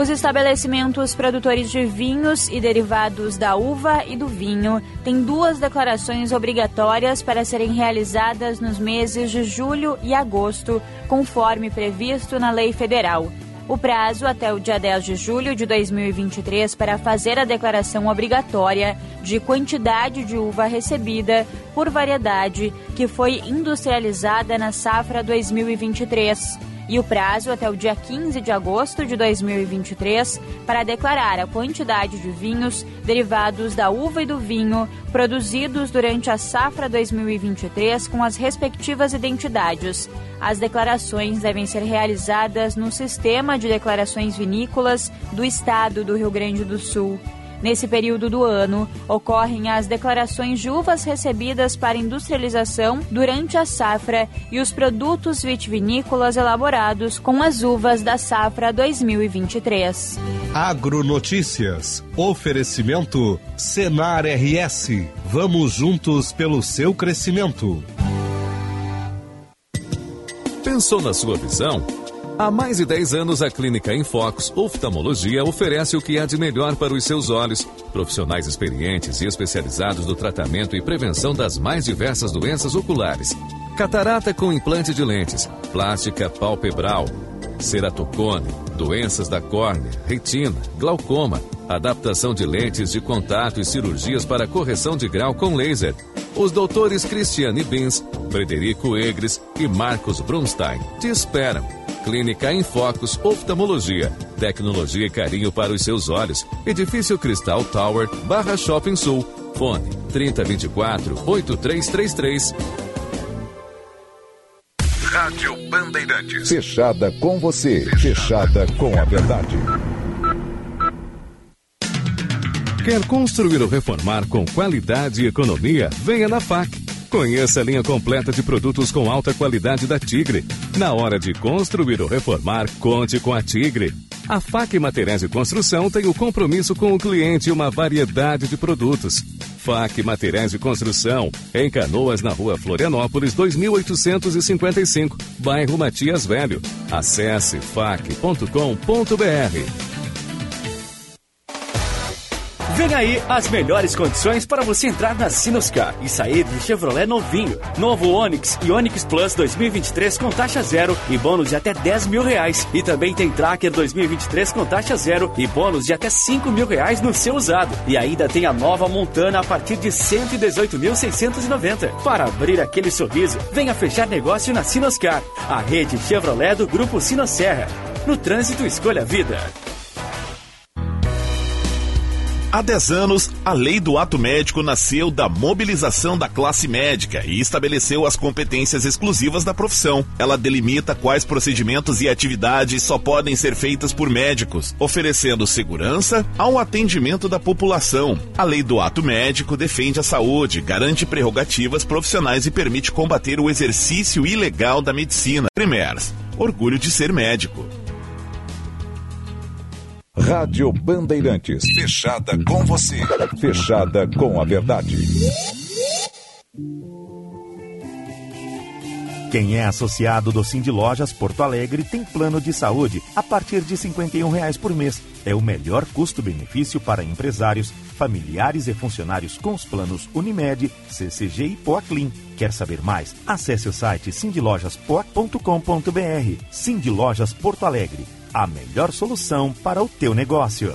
Os estabelecimentos produtores de vinhos e derivados da uva e do vinho têm duas declarações obrigatórias para serem realizadas nos meses de julho e agosto, conforme previsto na lei federal. O prazo até o dia 10 de julho de 2023 para fazer a declaração obrigatória de quantidade de uva recebida por variedade que foi industrializada na safra 2023 e o prazo até o dia 15 de agosto de 2023 para declarar a quantidade de vinhos derivados da uva e do vinho produzidos durante a safra 2023 com as respectivas identidades. As declarações devem ser realizadas no Sistema de Declarações Vinícolas do Estado do Rio Grande do Sul. Nesse período do ano, ocorrem as declarações de uvas recebidas para industrialização durante a safra e os produtos vitivinícolas elaborados com as uvas da safra 2023. Agronotícias. Oferecimento Senar RS. Vamos juntos pelo seu crescimento. Pensou na sua visão? Há mais de 10 anos, a Clínica Infocus Oftalmologia oferece o que há de melhor para os seus olhos. Profissionais experientes e especializados no tratamento e prevenção das mais diversas doenças oculares. Catarata com implante de lentes, plástica palpebral, ceratocone, doenças da córnea, retina, glaucoma, adaptação de lentes de contato e cirurgias para correção de grau com laser. Os doutores Cristiane Bins, Frederico Egres e Marcos Brunstein te esperam. Clínica em Focus Oftalmologia. Tecnologia e carinho para os seus olhos. Edifício Cristal Tower, Barra Shopping Sul. Fone 3024 8333. Rádio Bandeirantes. Fechada com você. Fechada com a verdade. Quer construir ou reformar com qualidade e economia? Venha na FAC. Conheça a linha completa de produtos com alta qualidade da Tigre. Na hora de construir ou reformar, conte com a Tigre. A FAC Materiais de Construção tem o compromisso com o cliente e uma variedade de produtos. FAC Materiais de Construção, em Canoas, na rua Florianópolis, 2855, bairro Matias Velho. Acesse fac.com.br. Vem aí as melhores condições para você entrar na Sinoscar e sair de Chevrolet novinho. Novo Onix e Onix Plus 2023 com taxa zero e bônus de até 10 mil reais. E também tem Tracker 2023 com taxa zero e bônus de até 5 mil reais no seu usado. E ainda tem a nova Montana a partir de 118.690. Para abrir aquele sorriso, venha fechar negócio na Sinoscar, a rede Chevrolet do Grupo Sinosserra. No trânsito, escolha a vida. Há 10 anos, a lei do ato médico nasceu da mobilização da classe médica e estabeleceu as competências exclusivas da profissão. Ela delimita quais procedimentos e atividades só podem ser feitas por médicos, oferecendo segurança ao atendimento da população. A lei do ato médico defende a saúde, garante prerrogativas profissionais e permite combater o exercício ilegal da medicina. Primers, orgulho de ser médico. Rádio Bandeirantes. Fechada com você. Fechada com a verdade. Quem é associado do Cindy Lojas Porto Alegre tem plano de saúde a partir de 51 reais por mês. É o melhor custo-benefício para empresários, familiares e funcionários com os planos Unimed, CCG e Poaclin. Quer saber mais? Acesse o site cindylojaspoa.com.br. Cindy Lojas Porto Alegre a melhor solução para o teu negócio.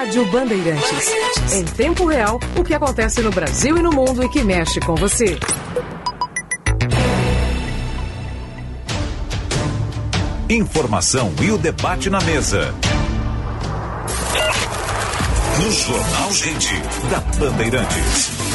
Rádio Bandeirantes. Em tempo real, o que acontece no Brasil e no mundo e que mexe com você. Informação e o debate na mesa. No Jornal Gente, da Bandeirantes.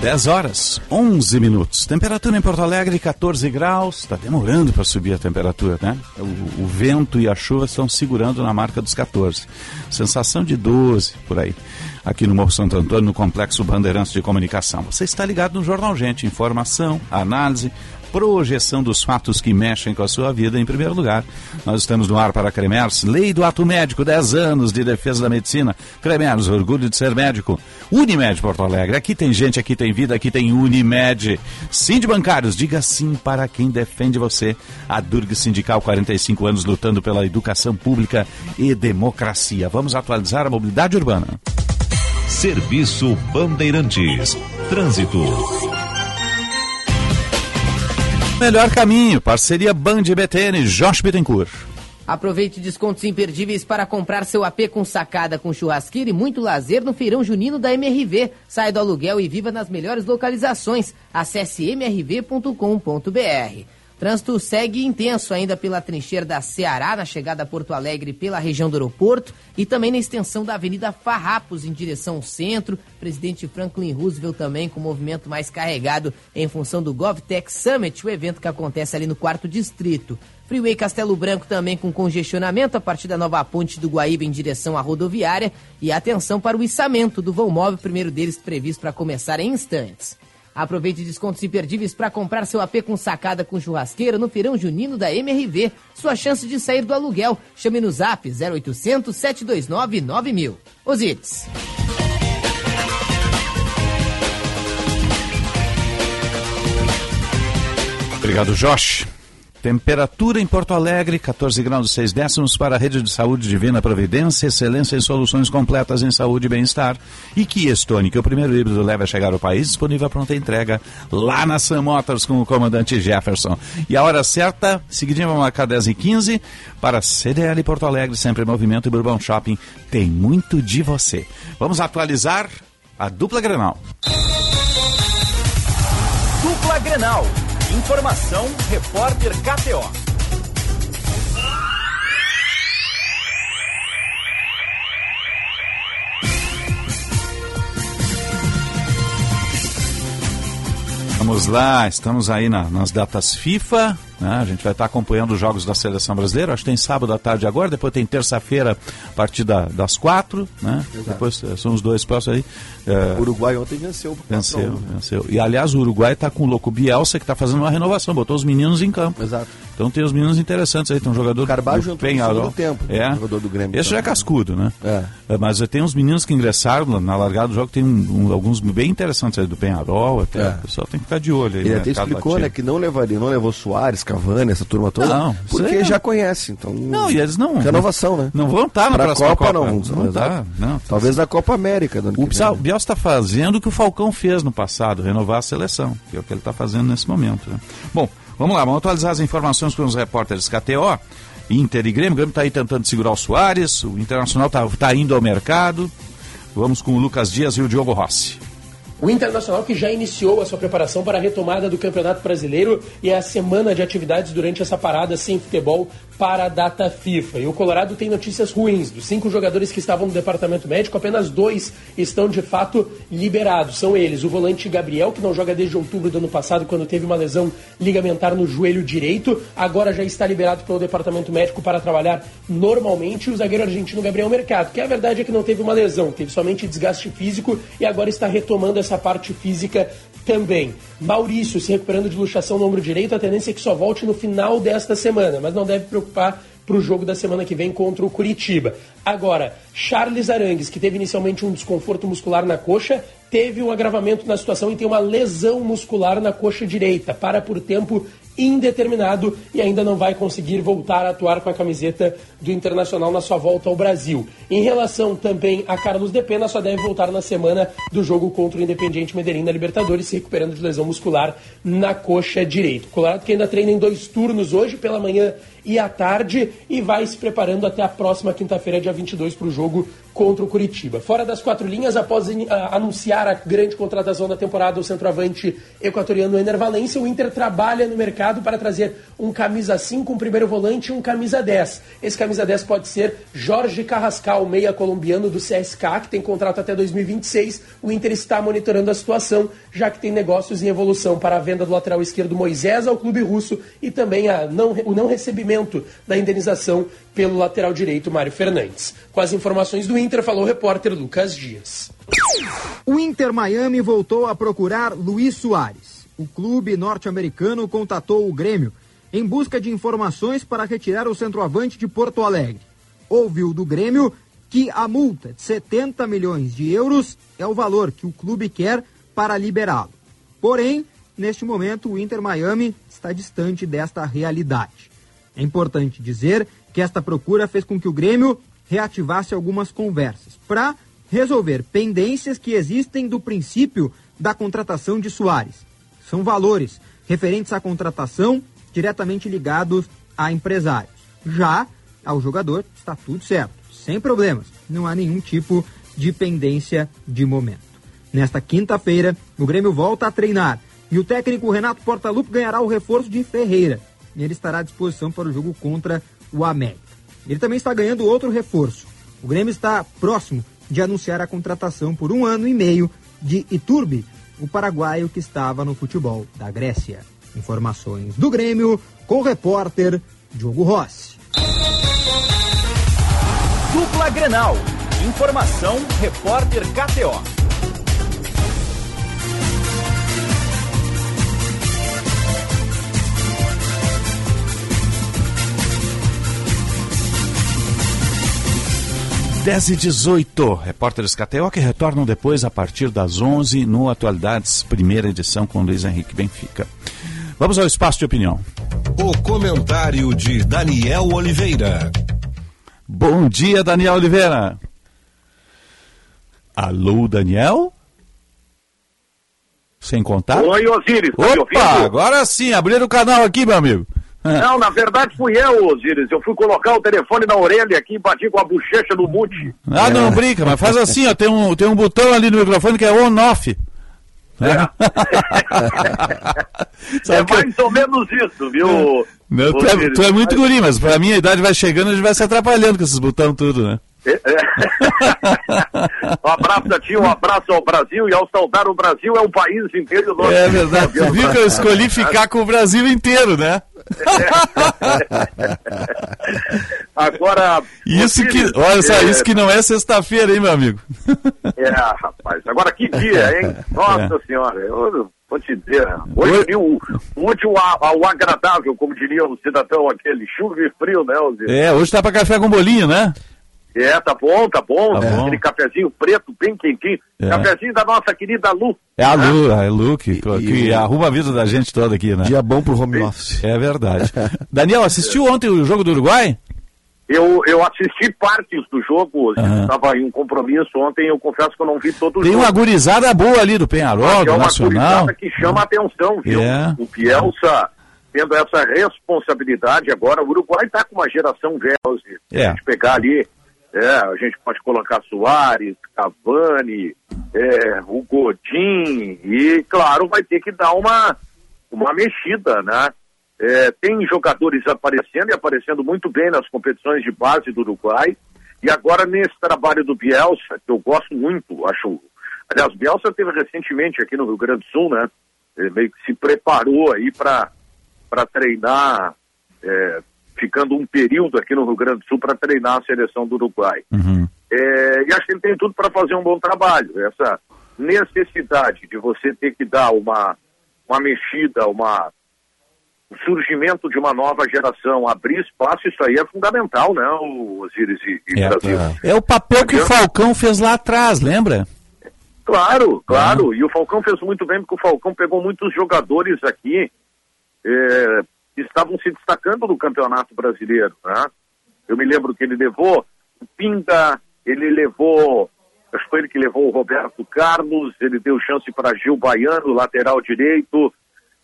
Dez horas, 11 minutos. Temperatura em Porto Alegre, 14 graus. Está demorando para subir a temperatura, né? O, o vento e a chuva estão segurando na marca dos 14. Sensação de 12 por aí. Aqui no Morro Santo Antônio, no Complexo Bandeirantes de Comunicação. Você está ligado no Jornal Gente. Informação, análise, projeção dos fatos que mexem com a sua vida em primeiro lugar. Nós estamos no ar para Cremers, Lei do Ato Médico, 10 anos de defesa da medicina. Cremers, orgulho de ser médico. Unimed Porto Alegre, aqui tem gente, aqui tem vida, aqui tem Unimed. Sim de bancários, diga sim para quem defende você. A Durg Sindical, 45 anos lutando pela educação pública e democracia. Vamos atualizar a mobilidade urbana. Serviço Bandeirantes. Trânsito. Melhor caminho, parceria Band BTN, Josh Bittencourt. Aproveite descontos imperdíveis para comprar seu AP com sacada com churrasqueira e muito lazer no Feirão Junino da MRV. Saia do aluguel e viva nas melhores localizações. Acesse mrv.com.br. Trânsito segue intenso ainda pela trincheira da Ceará, na chegada a Porto Alegre pela região do aeroporto e também na extensão da Avenida Farrapos em direção ao centro. Presidente Franklin Roosevelt também com movimento mais carregado em função do GovTech Summit, o evento que acontece ali no quarto distrito. Freeway Castelo Branco também com congestionamento a partir da nova ponte do Guaíba em direção à rodoviária e atenção para o içamento do voo móvel, primeiro deles previsto para começar em instantes. Aproveite descontos imperdíveis para comprar seu AP com sacada com churrasqueira no Feirão Junino da MRV. Sua chance de sair do aluguel. Chame no zap 0800 729 9000. Osíris. Obrigado, Josh. Temperatura em Porto Alegre, 14 graus e 6 décimos para a Rede de Saúde Divina Providência, excelência em soluções completas em saúde e bem-estar. E Kia Stone, que o primeiro híbrido leva a chegar ao país, disponível a pronta entrega lá na Sam Motors com o comandante Jefferson. E a hora certa, seguidinho vamos marcar 10 e 15 para CDL Porto Alegre, sempre em movimento e Bourbon Shopping. Tem muito de você. Vamos atualizar a dupla Grenal. Dupla Grenal. Informação, repórter KTO. Vamos lá, estamos aí na- nas datas FIFA. Né? A gente vai estar acompanhando os jogos da seleção brasileira. Acho que tem sábado à tarde agora, depois tem terça-feira a partir da- das quatro. Né? Exato. Depois eh, são os dois próximos aí. Eh, O Uruguai ontem venceu. por 4 a 1, Venceu, né? venceu. E aliás, o Uruguai está com o louco Bielsa, que está fazendo uma renovação, botou os meninos em campo. Exato. Então tem os meninos interessantes aí, tem um jogador Carvalho do Penharol. segundo tempo, É. jogador do Grêmio Esse já é cascudo, né? É. É, Mas tem uns meninos que ingressaram na- largada do jogo, tem um- um- alguns bem interessantes aí do Penharol, até. É. O pessoal tem que ficar de olho aí. Ele no até explicou, né, que não levaria, não levou Soares, Cavani, essa turma toda, Não, porque é- já conhece, então... Não, e eles não- Renovação, né? não vão estar na pra próxima Copa, Copa, não. não não tá. não. Talvez na Copa América. O Bielsa né? Está fazendo o que o Falcão fez no passado, renovar a seleção, que é o que ele está fazendo nesse momento. Né? Bom, vamos lá, vamos atualizar as informações com os repórteres KTO. Inter e Grêmio, o Grêmio está aí tentando segurar o Soares, o Internacional está indo ao mercado. Vamos com o Lucas Dias e o Diogo Rossi. O Internacional que já iniciou a sua preparação para a retomada do Campeonato Brasileiro e a semana de atividades durante essa parada sem futebol para a data FIFA. E o Colorado tem notícias ruins. Dos cinco jogadores que estavam no departamento médico, apenas dois estão de fato liberados. São eles: o volante Gabriel, que não joga desde outubro do ano passado, quando teve uma lesão ligamentar no joelho direito, agora já está liberado pelo departamento médico para trabalhar normalmente. E o zagueiro argentino Gabriel Mercado, que a verdade é que não teve uma lesão, teve somente desgaste físico e agora está retomando essa parte física também. Maurício se recuperando de luxação no ombro direito, a tendência é que só volte no final desta semana, mas não deve preocupar para o jogo da semana que vem contra o Curitiba. Agora, Charles Arangues, que teve inicialmente um desconforto muscular na coxa, teve um agravamento na situação e tem uma lesão muscular na coxa direita. Para por tempo indeterminado e ainda não vai conseguir voltar a atuar com a camiseta do Internacional na sua volta ao Brasil. Em relação também a Carlos De Pena, só deve voltar na semana do jogo contra o Independiente Medellín na Libertadores, se recuperando de lesão muscular na coxa direita. O Colorado que ainda treina em dois turnos hoje, pela manhã e à tarde e vai se preparando até a próxima quinta-feira, dia 22, para o jogo contra o Curitiba. Fora das quatro linhas, após uh, anunciar a grande contratação da temporada, o centroavante equatoriano Ener Valência, o Inter trabalha no mercado para trazer um camisa 5, um primeiro volante e um camisa 10. Esse camisa 10 pode ser Jorge Carrascal, meia colombiano do CSK, que tem contrato até 2026. O Inter está monitorando a situação, já que tem negócios em evolução para a venda do lateral esquerdo Moisés ao clube russo e também a não, o não recebimento da indenização pelo lateral direito Mário Fernandes. Com as informações do Inter, falou o repórter Lucas Dias. O Inter Miami voltou a procurar Luiz Soares. O clube norte-americano contatou o Grêmio em busca de informações para retirar o centroavante de Porto Alegre. Ouviu do Grêmio que a multa de 70 milhões de euros é o valor que o clube quer para liberá-lo. Porém, neste momento, o Inter Miami está distante desta realidade. É importante dizer que esta procura fez com que o Grêmio reativasse algumas conversas para resolver pendências que existem do princípio da contratação de Soares. São valores referentes à contratação diretamente ligados a empresários. Já ao jogador está tudo certo, sem problemas, não há nenhum tipo de pendência de momento. Nesta quinta-feira, o Grêmio volta a treinar e o técnico Renato Portaluppi ganhará o reforço de Ferreira. E ele estará à disposição para o jogo contra o América. Ele também está ganhando outro reforço. O Grêmio está próximo de anunciar a contratação por um ano e meio de Iturbe, o paraguaio que estava no futebol da Grécia. Informações do Grêmio com o repórter Diogo Rossi. Dupla Grenal. Informação, repórter KTO. 10 e 18, repórteres KTO que retornam depois a partir das 11 no Atualidades, primeira edição com Luiz Henrique Benfica. Vamos ao espaço de opinião. O comentário de Daniel Oliveira. Bom dia, Daniel Oliveira. Alô, Daniel? Sem contar? Oi, Osiris. Tá Opa, agora sim, abriram o canal aqui, meu amigo. Não, na verdade fui eu, Osiris. Eu fui colocar o telefone na orelha aqui e bati com a bochecha no mute. Ah, não, brinca, mas faz assim, ó, tem um, tem um botão ali no microfone que é on-off. É. é mais ou menos isso, viu? Meu, tu, é, tu é muito guri, mas pra minha idade vai chegando, a gente vai se atrapalhando com esses botões tudo, né? É, é. um abraço a ti, um abraço ao Brasil e ao saudar o Brasil é um país inteiro. Nosso é verdade, tu viu que eu escolhi ficar com o Brasil inteiro, né? Agora. Isso que. Olha só, é... isso que não é sexta-feira, hein, meu amigo? É, rapaz. Agora que dia, hein? Nossa é. senhora, eu vou te dizer. Hoje o, o último ao agradável, como diria o cidadão aquele, chuva e frio, né? É, hoje tá pra café com bolinho, né? É, tá bom, tá bom. Tá Aquele cafezinho preto, bem quentinho. É. Cafezinho da nossa querida Lu. É a Lu, é a Lu que, e, que e... arruma a vida da gente toda aqui, né? Dia bom pro home office. É verdade. Daniel, assistiu ontem o jogo do Uruguai? Eu, eu assisti partes do jogo, estava uhum. em um compromisso ontem, eu confesso que eu não vi todo o Tem jogo. uma gurizada boa ali do Penharol, do é uma Nacional. que chama a atenção, viu? É. O Bielsa tendo essa responsabilidade agora, o Uruguai está com uma geração velha, se é. a gente pegar ali é, a gente pode colocar Soares, Cavani, é, o Godin e, claro, vai ter que dar uma, uma mexida, né? É, tem jogadores aparecendo e aparecendo muito bem nas competições de base do Uruguai. E agora nesse trabalho do Bielsa, que eu gosto muito, acho. Aliás, Bielsa teve recentemente aqui no Rio Grande do Sul, né? Ele meio que se preparou aí para treinar é, ficando um período aqui no Rio Grande do Sul para treinar a seleção do Uruguai. Uhum. É, e acho que ele tem tudo para fazer um bom trabalho. Essa necessidade de você ter que dar uma, uma mexida, uma, um surgimento de uma nova geração, abrir espaço, isso aí é fundamental, né, Osiris e, e é, Brasil. É o papel que o Falcão fez lá atrás, lembra? Claro, claro. E o Falcão fez muito bem, porque o Falcão pegou muitos jogadores aqui. É, estavam se destacando no Campeonato Brasileiro. Né? Eu me lembro que ele levou o Pinda, ele levou, acho que foi ele que levou o Roberto Carlos, ele deu chance para Gil Baiano, lateral direito,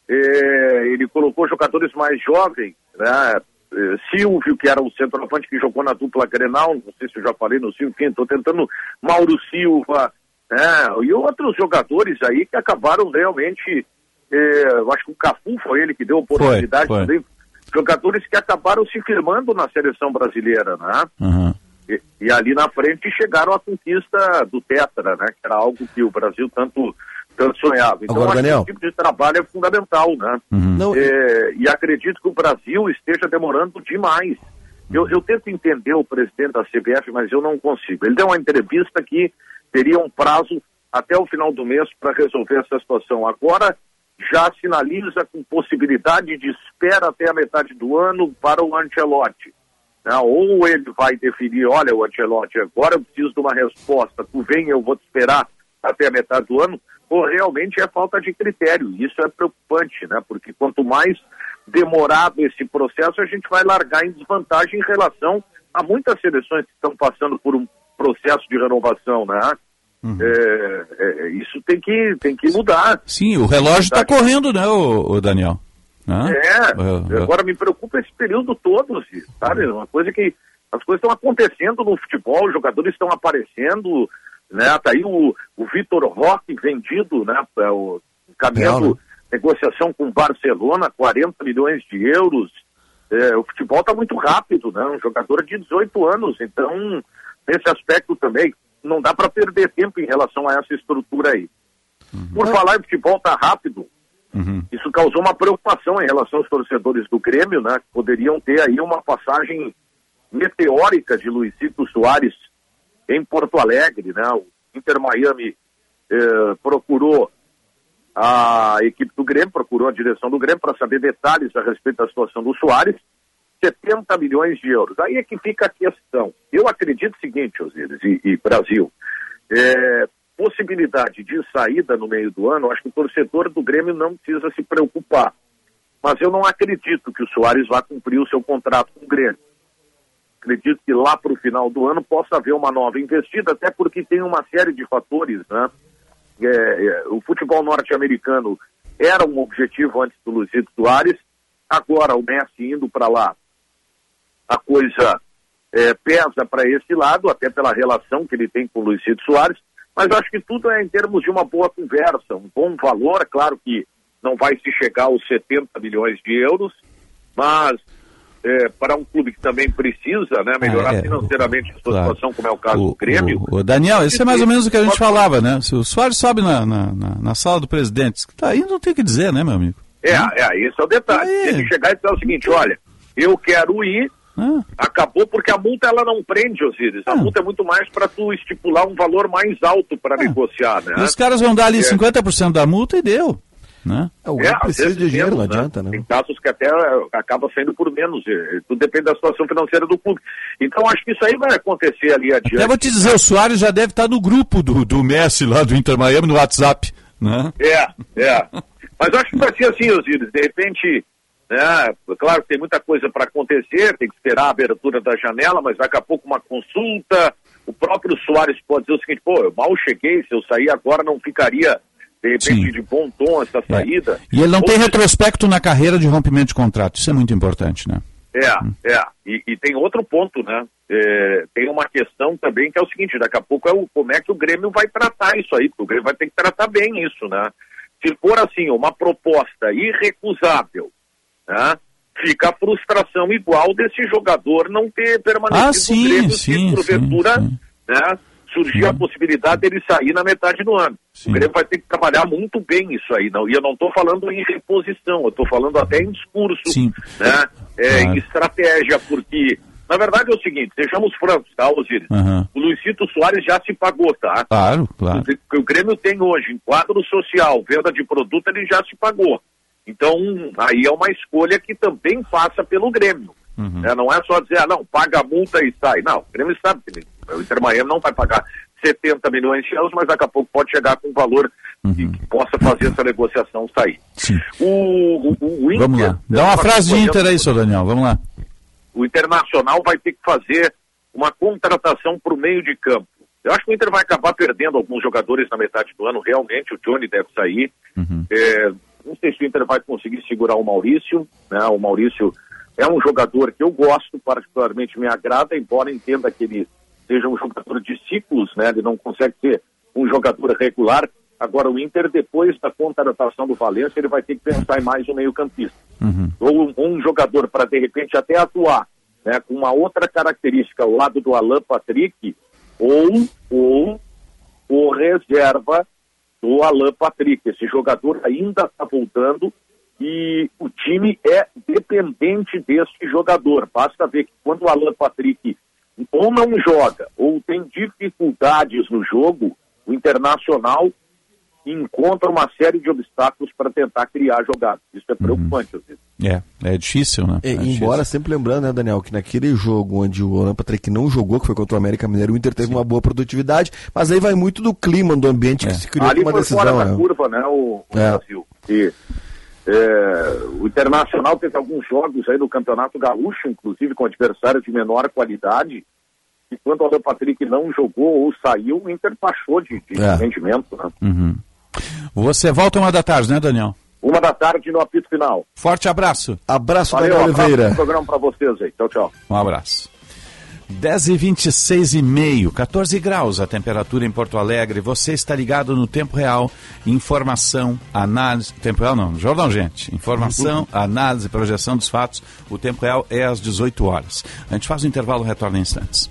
é, ele colocou jogadores mais jovens, né? eh, Silvio, que era o centroavante que jogou na dupla Grenal, não sei se eu já falei no Silvio, enfim, estou tentando, Mauro Silva, né, e outros jogadores aí que acabaram realmente, eh, eu acho que o Cafu foi ele que deu oportunidade foi. também, jogadores que acabaram se firmando na seleção brasileira, né? Uhum. E, e ali na frente chegaram à conquista do Tetra, né? Que era algo que o Brasil tanto, tanto sonhava. Então, Agora, acho que Daniel. esse tipo de trabalho é fundamental, né? Não- É, e acredito que o Brasil esteja demorando demais. Eu, eu tento entender o presidente da CBF, mas eu não consigo. Ele deu uma entrevista que teria um prazo até o final do mês para resolver essa situação. Agora já sinaliza com possibilidade de espera até a metade do ano para o Ancelotti. né? Ou ele vai definir, olha, o Ancelotti, agora eu preciso de uma resposta, tu vem, eu vou te esperar até a metade do ano, ou realmente é falta de critério. Isso é preocupante, né? Porque quanto mais demorado esse processo, a gente vai largar em desvantagem em relação a muitas seleções que estão passando por um processo de renovação, né? É, é, isso tem que, tem que mudar. Sim, o relógio está correndo, né, o, o Daniel? Né? É, agora me preocupa esse período todo, Ciro, sabe? Uma coisa que as coisas estão acontecendo no futebol, os jogadores estão aparecendo, né? Tá aí o, o Vitor Roque vendido, né? É o caminhando né? negociação com o Barcelona, 40 milhões de euros. É, o futebol está muito rápido, né? Um jogador de 18 anos, então nesse aspecto também não dá para perder tempo em relação a essa estrutura aí. Por falar em futebol tá rápido, isso causou uma preocupação em relação aos torcedores do Grêmio, né? Que poderiam ter aí uma passagem meteórica de Luizito Soares em Porto Alegre, né? O Inter Miami eh, procurou a equipe do Grêmio, procurou a direção do Grêmio para saber detalhes a respeito da situação do Soares. 70 milhões de euros. Aí é que fica a questão. Eu acredito o seguinte, Osíris e, e Brasil, é, possibilidade de saída no meio do ano, acho que o torcedor do Grêmio não precisa se preocupar. Mas eu não acredito que o Soares vá cumprir o seu contrato com o Grêmio. Acredito que lá para o final do ano possa haver uma nova investida, até porque tem uma série de fatores, né? É, é, o futebol norte-americano era um objetivo antes do Luizito Soares, agora o Messi indo para lá, a coisa é, pesa para esse lado, até pela relação que ele tem com o Luizito Soares, mas acho que tudo é em termos de uma boa conversa, um bom valor, claro que não vai se chegar aos 70 milhões de euros, mas é, para um clube que também precisa né, melhorar Ah, é, financeiramente a sua claro. situação, como é o caso do Grêmio, O, o Daniel, isso é mais ou menos o que a gente falava, né? Se o Soares sobe na, na, na- sala do presidente, tá aí não tem o que dizer, né, meu amigo? É, é, esse é o detalhe. Se ele chegar e dizer o seguinte, olha, eu quero ir, acabou porque a multa ela não prende, Osiris. A multa é muito mais para tu estipular um valor mais alto para negociar, né? E os caras vão dar ali É. 50% da multa e deu, né? É, às vezes menos, né? Tem casos que até eh, acaba saindo por menos. eh, Tudo depende da situação financeira do clube. Então acho que isso aí vai acontecer ali adiante. Até vou te dizer, o Soares já deve estar no grupo do, do Messi lá do Inter Miami no WhatsApp, né? É, é. Mas eu acho que vai ser assim, Osiris. De repente, né, claro que tem muita coisa para acontecer, tem que esperar a abertura da janela, mas daqui a pouco uma consulta. O próprio Soares pode dizer o seguinte: pô, eu mal cheguei, se eu sair agora não ficaria, de repente, de bom tom essa saída. E ele não Ou tem retrospecto na carreira de rompimento de contrato, isso é muito importante, né? É, é. E, e tem outro ponto, né? É, tem uma questão também que é o seguinte, daqui a pouco é o, como é que o Grêmio vai tratar isso aí, porque o Grêmio vai ter que tratar bem isso, né? Se for assim, uma proposta irrecusável, né? Fica a frustração igual desse jogador não ter permanecido Ah, no sim, Grêmio sim, se porventura, sim, né? Surgir a possibilidade dele sair na metade do ano. O Grêmio vai ter que trabalhar muito bem isso aí, não. E eu não estou falando em reposição, eu estou falando até em discurso, né? É, Em estratégia, porque na verdade é o seguinte, sejamos francos, tá, Osiris? Aham. O Luizito Soares já se pagou, tá? Claro, claro. O que o Grêmio tem hoje em quadro social, venda de produto, ele já se pagou. Então, aí é uma escolha que também passa pelo Grêmio. né? Não é só dizer, ah, não, paga a multa e sai. Não, o Grêmio sabe que o Inter Miami não vai pagar 70 milhões de euros, mas daqui a pouco pode chegar com um valor que, que possa fazer essa negociação sair. O, o, o Inter, Vamos lá. Dá uma frase de Inter aí, seu Daniel, vamos lá. o Internacional vai ter que fazer uma contratação para o meio de campo. Eu acho que o Inter vai acabar perdendo alguns jogadores na metade do ano, realmente, o Johnny deve sair. É, não sei se o Inter vai conseguir segurar o Maurício, né? O Maurício É um jogador que eu gosto, particularmente me agrada, embora entenda que ele seja um jogador de ciclos, né? Ele não consegue ser um jogador regular. Agora, o Inter, depois da contratação do Valência, ele vai ter que pensar em mais um meio-campista. Uhum. Ou um, jogador para, de repente, até atuar né, com uma outra característica ao lado do Alan Patrick, ou, ou o reserva do Alan Patrick. Esse jogador ainda está voltando e o time é dependente desse jogador. Basta ver que quando o Alan Patrick ou não joga ou tem dificuldades no jogo, o Internacional encontra uma série de obstáculos para tentar criar jogadas. Isso é preocupante, às vezes. É, é difícil, né? É, É embora difícil. sempre lembrando, né, Daniel, que naquele jogo onde o Alan Patrick não jogou, que foi contra o América Mineiro, o Inter teve uma boa produtividade, mas aí vai muito do clima, do ambiente que se criou Ali com uma foi decisão. fora da né? curva, né, o, o É. Brasil. E, é, o Internacional teve alguns jogos aí no Campeonato Gaúcho, inclusive com adversários de menor qualidade, e quando o Alan Patrick não jogou ou saiu, o Inter baixou de, de É. rendimento. Né? Uhum. Você volta uma da tarde, né, Daniel? Uma da tarde no apito final. Forte abraço. Abraço, Valeu, Daniel Oliveira. no programa para vocês aí. Tchau, tchau. Um abraço. 10 e 26 e meio, 14 graus a temperatura em Porto Alegre. Você está ligado no Tempo Real. Informação, análise. Tempo Real não, Jornal Gente. Informação, análise, projeção dos fatos. O Tempo Real é às 18 horas. A gente faz o intervalo e retorna em instantes.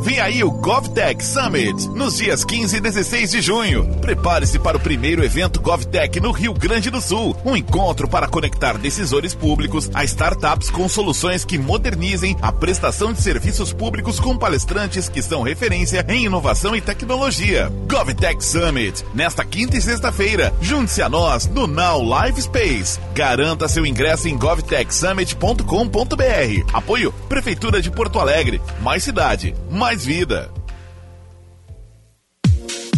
Vem aí o GovTech Summit, nos dias 15 e 16 de junho. Prepare-se para o primeiro evento GovTech no Rio Grande do Sul. Um encontro para conectar decisores públicos a startups com soluções que modernizem a prestação de serviços públicos com palestrantes que são referência em inovação e tecnologia. GovTech Summit, nesta quinta e sexta-feira. Junte-se a nós no Now Live Space. Garanta seu ingresso em govtechsummit.com.br. Apoio Prefeitura de Porto Alegre. Mais cidade, mais vida.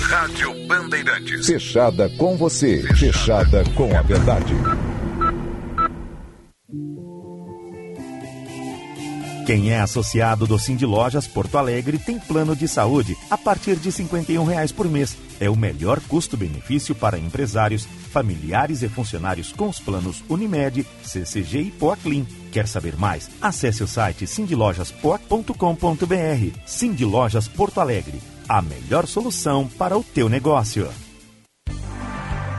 Rádio Bandeirantes. Fechada com você. Fechada com a verdade. Quem é associado do Cindy Lojas Porto Alegre tem plano de saúde a partir de 51 reais por mês. É o melhor custo-benefício para empresários, familiares e funcionários com os planos Unimed, CCG e Poaclin. Quer saber mais? Acesse o site cindylojaspoa.com.br. Cindy Lojas Porto Alegre, a melhor solução para o teu negócio.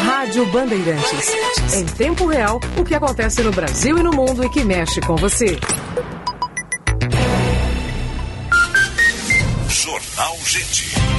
Rádio Bandeirantes. Em tempo real, o que acontece no Brasil e no mundo e que mexe com você. Jornal Gente.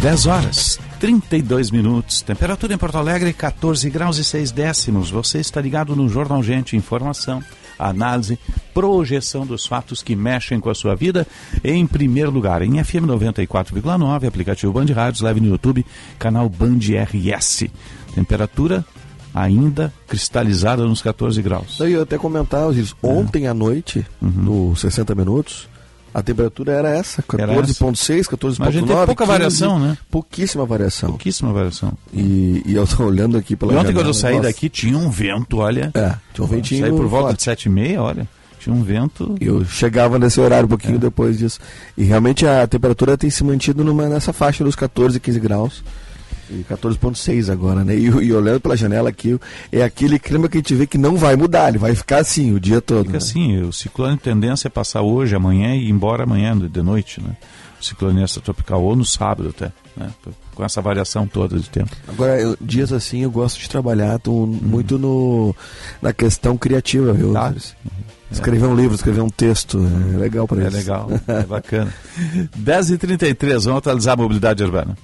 Dez horas, 32 minutos. Temperatura em Porto Alegre, 14 graus e 6 décimos. Você está ligado no Jornal Gente. Informação, análise, projeção dos fatos que mexem com a sua vida. Em primeiro lugar, em FM 94,9, aplicativo Band Rádios, live no YouTube, canal Band RS. Temperatura ainda cristalizada nos 14 graus. Eu ia até comentar, Osiris, ontem à noite, no 60 Minutos, a temperatura era essa, 14.6, 14.9. Mas a gente tem pouca 15, variação, né? Pouquíssima variação. Pouquíssima variação. E, e eu estou olhando aqui pela E ontem janela, quando eu saí nossa, daqui tinha um vento, olha. É, tinha um ventinho Saí por volta forte. de sete e meia, olha. Tinha um vento. Eu chegava nesse horário um É. pouquinho depois disso. E realmente a temperatura tem se mantido numa, nessa faixa dos 14, 15 graus. E 14.6 agora, né? E, e olhando pela janela aqui, é aquele clima que a gente vê que não vai mudar, ele vai ficar assim o dia todo. Fica né? assim, o ciclone tendência é passar hoje, amanhã e ir embora amanhã de noite, né? O ciclone tropical ou no sábado até, né? Com essa variação toda de tempo. Agora, eu- dias assim eu gosto de trabalhar tô muito no, na questão criativa, viu? Escrever um livro, escrever um texto, é legal para É isso. legal, é bacana. 10h33, vamos atualizar a mobilidade urbana.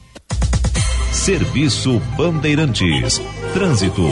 Serviço Bandeirantes. Trânsito.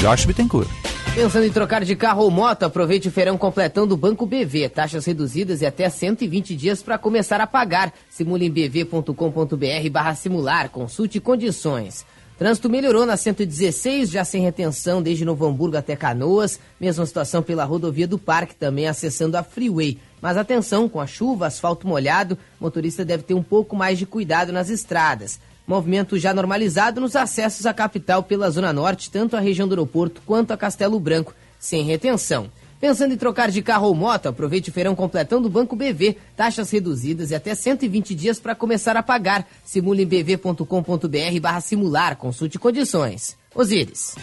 Josh Bittencourt. Pensando em trocar de carro ou moto, aproveite o feirão completão do Banco BV. Taxas reduzidas e até 120 dias para começar a pagar. Simule em bv.com.br barra simular. Consulte condições. Trânsito melhorou na 116, já sem retenção desde Novo Hamburgo até Canoas. Mesma situação pela rodovia do Parque, também acessando a Freeway. Mas atenção, com a chuva, asfalto molhado, motorista deve ter um pouco mais de cuidado nas estradas. Movimento já normalizado nos acessos à capital pela Zona Norte, tanto a região do aeroporto quanto a Castelo Branco, sem retenção. Pensando em trocar de carro ou moto, aproveite o feirão completão do Banco BV. Taxas reduzidas e até 120 dias para começar a pagar. Simule em bv.com.br barra simular. Consulte condições. Osíris.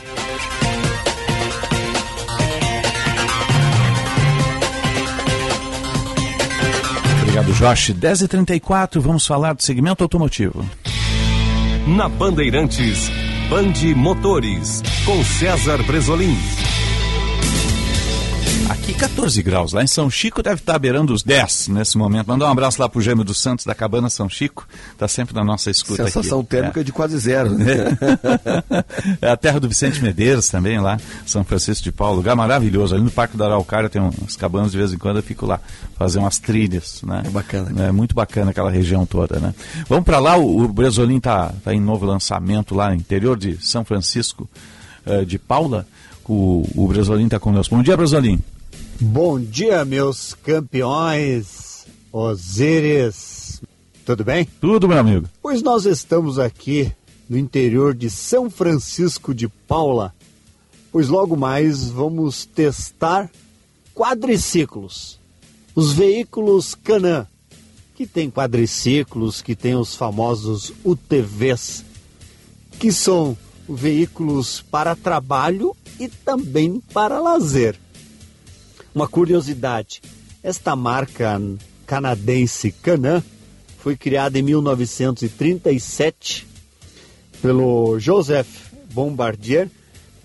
Obrigado, Josh. 10h34, vamos falar do segmento automotivo. Na Bandeirantes, Bande Motores, com César Bresolim. Aqui 14 graus, lá em São Chico deve estar beirando os 10 nesse momento. Mandar um abraço lá pro Gêmeo dos Santos da Cabana São Chico, tá sempre na nossa escuta Sensação aqui. térmica de quase zero. Né? É a terra do Vicente Medeiros também, lá, São Francisco de Paulo, lugar maravilhoso. Ali no Parque da Araucária tem umas cabanas de vez em quando, eu fico lá, fazer umas trilhas, né? É bacana. É muito bacana aquela região toda, né? Vamos para lá, o, o Bresolim tá, tá em novo lançamento lá no interior de São Francisco eh, de Paula. O, o Bresolim tá conosco. Bom dia, Bresolim. Bom dia, meus campeões, Osíris. Tudo bem? Tudo, meu amigo. Pois nós estamos aqui no interior de São Francisco de Paula, pois logo mais vamos testar quadriciclos. Os veículos Canã, que tem quadriciclos, que tem os famosos UTVs, que são veículos para trabalho e também para lazer. Uma curiosidade: esta marca canadense Canã foi criada em 1937 pelo Joseph Bombardier,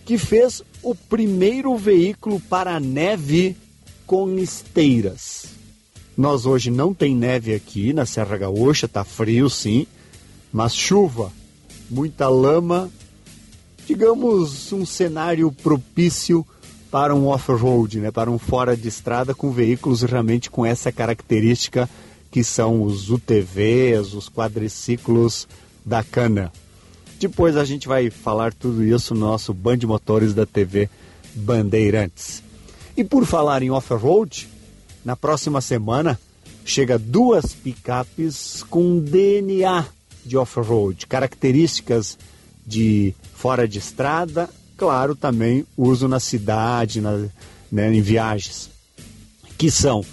que fez o primeiro veículo para neve com esteiras. Nós hoje não tem neve aqui na Serra Gaúcha, tá frio sim, mas chuva, muita lama, digamos um cenário propício para um off-road, né, para um fora de estrada com veículos realmente com essa característica que são os UTVs, os quadriciclos da cana. Depois a gente vai falar tudo isso no nosso Band Motores da TV Bandeirantes. E por falar em off-road, na próxima semana chega duas picapes com DNA de off-road, características de fora de estrada, claro, também uso na cidade, na, né, em viagens, que são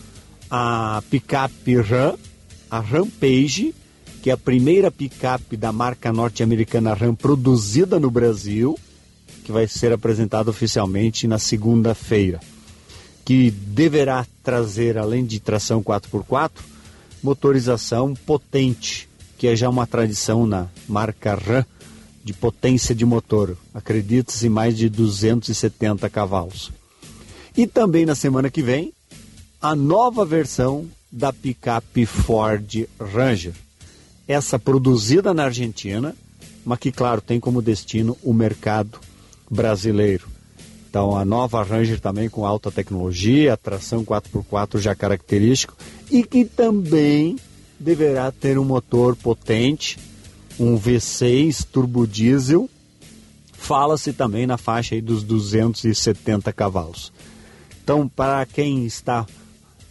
a picape Ram, a Rampage, que é a primeira picape da marca norte-americana Ram produzida no Brasil, que vai ser apresentada oficialmente na segunda-feira, que deverá trazer, além de tração 4x4, motorização potente, que é já uma tradição na marca Ram de potência de motor, acredita-se mais de 270 cavalos. E também na semana que vem, a nova versão da picape Ford Ranger. Essa produzida na Argentina, mas que, claro, tem como destino o mercado brasileiro. Então, a nova Ranger também com alta tecnologia, tração 4x4 já característico e que também deverá ter um motor potente, um V6 turbo diesel. Fala-se também na faixa dos 270 cavalos. Então, para quem está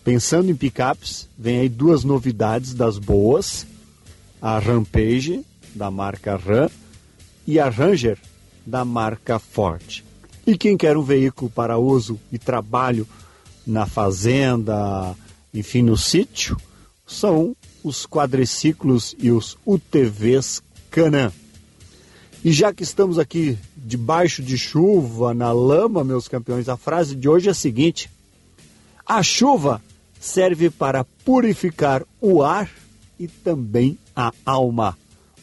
pensando em picapes, vem aí duas novidades das boas: a Rampage da marca Ram e a Ranger da marca Ford. E quem quer um veículo para uso e trabalho na fazenda, enfim, no sítio, são os quadriciclos e os UTVs Canã. E já que estamos aqui debaixo de chuva, na lama, meus campeões, a frase de hoje é a seguinte: a chuva serve para purificar o ar e também a alma.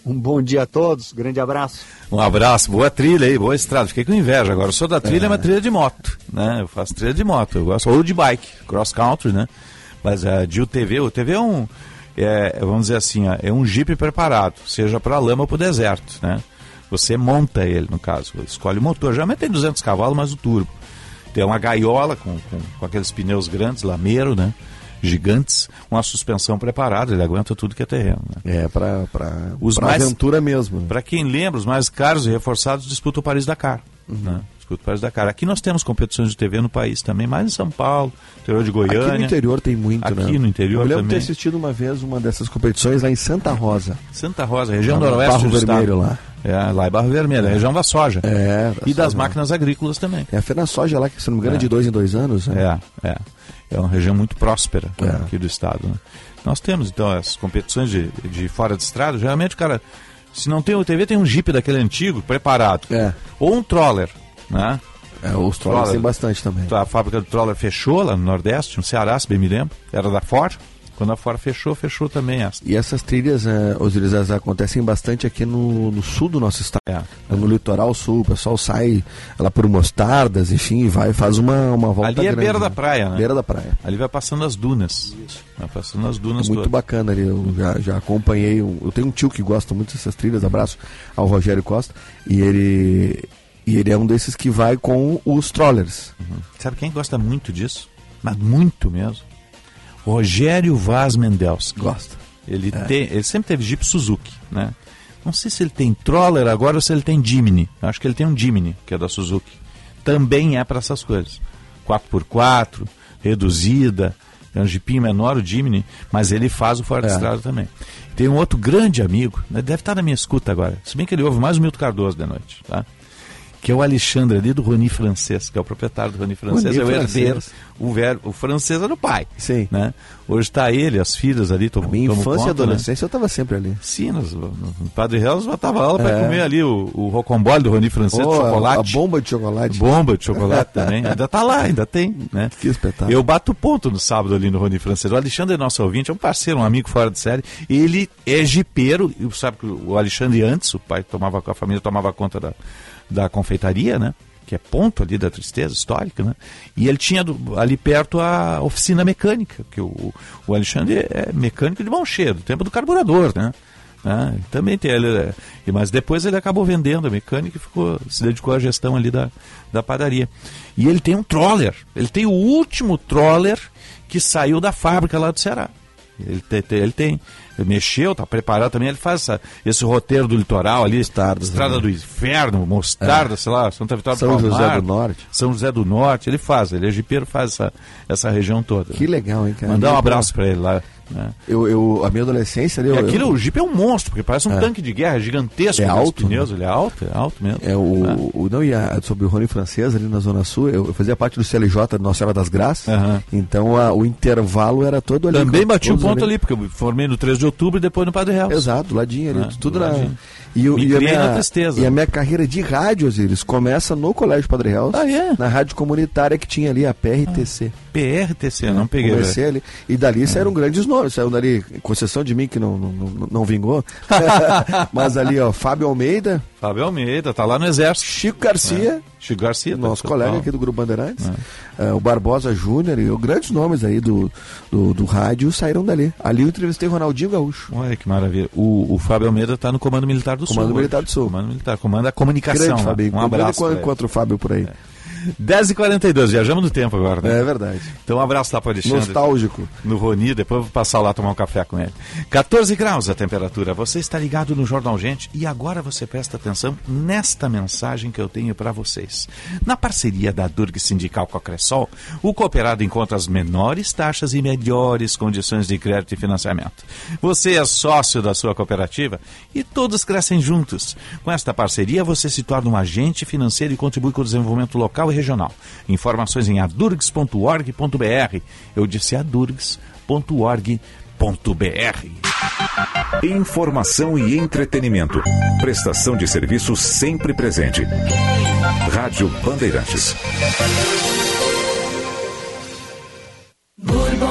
Um bom dia a todos, grande abraço. Um abraço, boa trilha aí, boa estrada. Fiquei com inveja agora. Eu sou da trilha, é. mas trilha de moto, né? Eu faço trilha de moto, eu gosto ou de bike, cross country, né? Mas uh, de UTV, o UTV é um, é, vamos dizer assim, é um Jeep preparado, seja para lama ou para o deserto, né? Você monta ele, no caso, escolhe o motor. Geralmente tem 200 cavalos, mas o turbo. Tem uma gaiola com, com, com aqueles pneus grandes, lameiro, né? gigantes, uma suspensão preparada, ele aguenta tudo que é terreno. Né? É, para aventura mesmo. Para quem lembra, os mais caros e reforçados disputam o Paris-Dakar. Uhum. Né? O Paris-Dakar. Aqui nós temos competições de TV no país também, mais em São Paulo, interior de Goiânia. Aqui no interior tem muito, Aqui né? no interior Eu lembro também. ter assistido uma vez uma dessas competições lá em Santa Rosa. Santa Rosa, região Lá no noroeste Barro do Vermelho estado. lá. É, lá é Barro Vermelho, é. região da soja. É, E das soja. máquinas agrícolas também. É a Fena Soja lá, que se não me engano é, de dois em dois anos. Né? É, é. É uma região muito próspera É. aqui do estado. né? Nós temos, então, as competições de, de fora de estrada. Geralmente, o cara, se não tem o TV, tem um Jeep daquele antigo, preparado. É. Ou um Troller, né? É, os trollers tem bastante também. A fábrica do Troller fechou lá no Nordeste, no Ceará, se bem me lembro. Era da Ford, Quando a Ford fechou, fechou também essa. E essas trilhas, é, Osiris, acontecem bastante aqui no, no sul do nosso estado. É. No litoral sul, o pessoal sai lá por Mostardas, enfim, e vai faz uma, uma volta Ali é grande, beira da né? praia, né? Beira da praia. Ali vai passando as dunas. Vai passando as dunas Muito todas. bacana ali, eu já, já acompanhei. Eu tenho um tio que gosta muito dessas trilhas, abraço ao Rogério Costa, e ele, e ele é um desses que vai com os trollers. Sabe quem gosta muito disso? Mas muito mesmo. Rogério Vaz Mendels. Gosta. Ele, tem, ele sempre teve Jeep Suzuki, né? Não sei se ele tem Troller agora ou se ele tem Jimny. Acho que ele tem um Jimny, que é da Suzuki. Também é para essas coisas. 4x4, reduzida, é um Jeepinho menor, o Jimny, mas ele faz o Ford É. Estrada também. Tem um outro grande amigo, né, deve estar na minha escuta agora, se bem que ele ouve mais o Milton Cardoso de noite, tá? Que é o Alexandre ali do Rony Francês, que é o proprietário do Rony Francês, Rony é o herdeiro, o, ver, o francês era o pai. Sim. Né? Hoje está ele, as filhas ali tomam Minha infância e conta, né? adolescência eu estava sempre ali. Sim, nós, no Padre Real nós botava aula para É. comer ali o, o rocambole do Rony Francês Oh, de a- chocolate. A, bomba de chocolate. Bomba de chocolate também. Ainda tá lá, ainda tem, né? Que espetáculo. Eu bato ponto no sábado ali no Rony Francês. O Alexandre é nosso ouvinte, é um parceiro, um amigo fora de série. Ele é jipeiro, e sabe que o Alexandre antes, o pai tomava, a família tomava conta da, da confeitaria, né? Que é ponto ali da tristeza histórica, né? E ele tinha do- ali perto a oficina mecânica, que o, o Alexandre é mecânico de mão cheia, do tempo do carburador, né? né? Também tem ele, é, mas depois ele acabou vendendo a mecânica e ficou, se dedicou à gestão ali da, da padaria. E ele tem um troller, ele tem o último troller que saiu da fábrica lá do Ceará. Ele tem, ele tem, mexeu, está preparado também, ele faz essa- esse roteiro do litoral ali, Estrada do Inferno, Mostarda, sei lá, Santa Vitória É. São do Palmar, José do Norte. São José do Norte, ele faz, ele é jipeiro, faz essa, essa região toda. Que legal, hein, cara? Mandar um abraço para ele lá. Né? Eu, eu, a minha adolescência. E eu- aquilo, eu- o Jeep é um monstro, porque parece um É. tanque de guerra gigantesco. É alto, pneus, ele é alto, é alto mesmo. É o, o não ia sobre o Rony francês ali na zona sul. Eu, eu fazia parte do CLJ de Nossa Senhora das Graças. Então a- o intervalo era todo ali. Também bati um todos ponto ali, porque eu formei no 3 de outubro e depois no Padre Real. Exato, ladinho ali, tudo do na. E, Me e a minha, tristeza. e a minha carreira de rádio, Osiris, começa no Colégio Padre Real. Ah, é? Na rádio comunitária que tinha ali, a PRTC. PRTC, não peguei. Comecei ali. E dali saíram grandes nomes. Saiu dali, com exceção de mim, que não, não, não, não vingou. Mas ali, ó, Fábio Almeida. Fábio Almeida, tá lá no Exército. Chico Garcia. É. Chico Garcia. tá- Nosso colega aqui do Grupo Bandeirantes. É, o Barbosa Júnior e os grandes nomes aí do, do, do rádio saíram dali. Ali eu entrevistei o Ronaldinho Gaúcho. Olha que maravilha. O, o Fábio Almeida está no Comando Militar do Sul. Comando hoje. Militar do Sul. Comando Militar, comanda a comunicação. Grande. Fabinho. Um abraço. Ele. contra o Fábio por aí. 10h42, viajamos no tempo agora, né? É verdade. Então um abraço lá para Alexandre. Nostálgico. No Roni, depois vou passar lá tomar um café com ele. 14 graus a temperatura. Você está ligado no Jornal Gente e agora você presta atenção nesta mensagem que eu tenho para vocês. Na parceria da Durg Sindical com a Cressol, o cooperado encontra as menores taxas e melhores condições de crédito e financiamento. Você é sócio da sua cooperativa e todos crescem juntos. Com esta parceria, você se torna um agente financeiro e contribui com o desenvolvimento local e regional. Informações em adurgs.org.br. Eu disse adurgs.org.br. Informação e entretenimento. Prestação de serviço sempre presente. Rádio Bandeirantes. Bourbon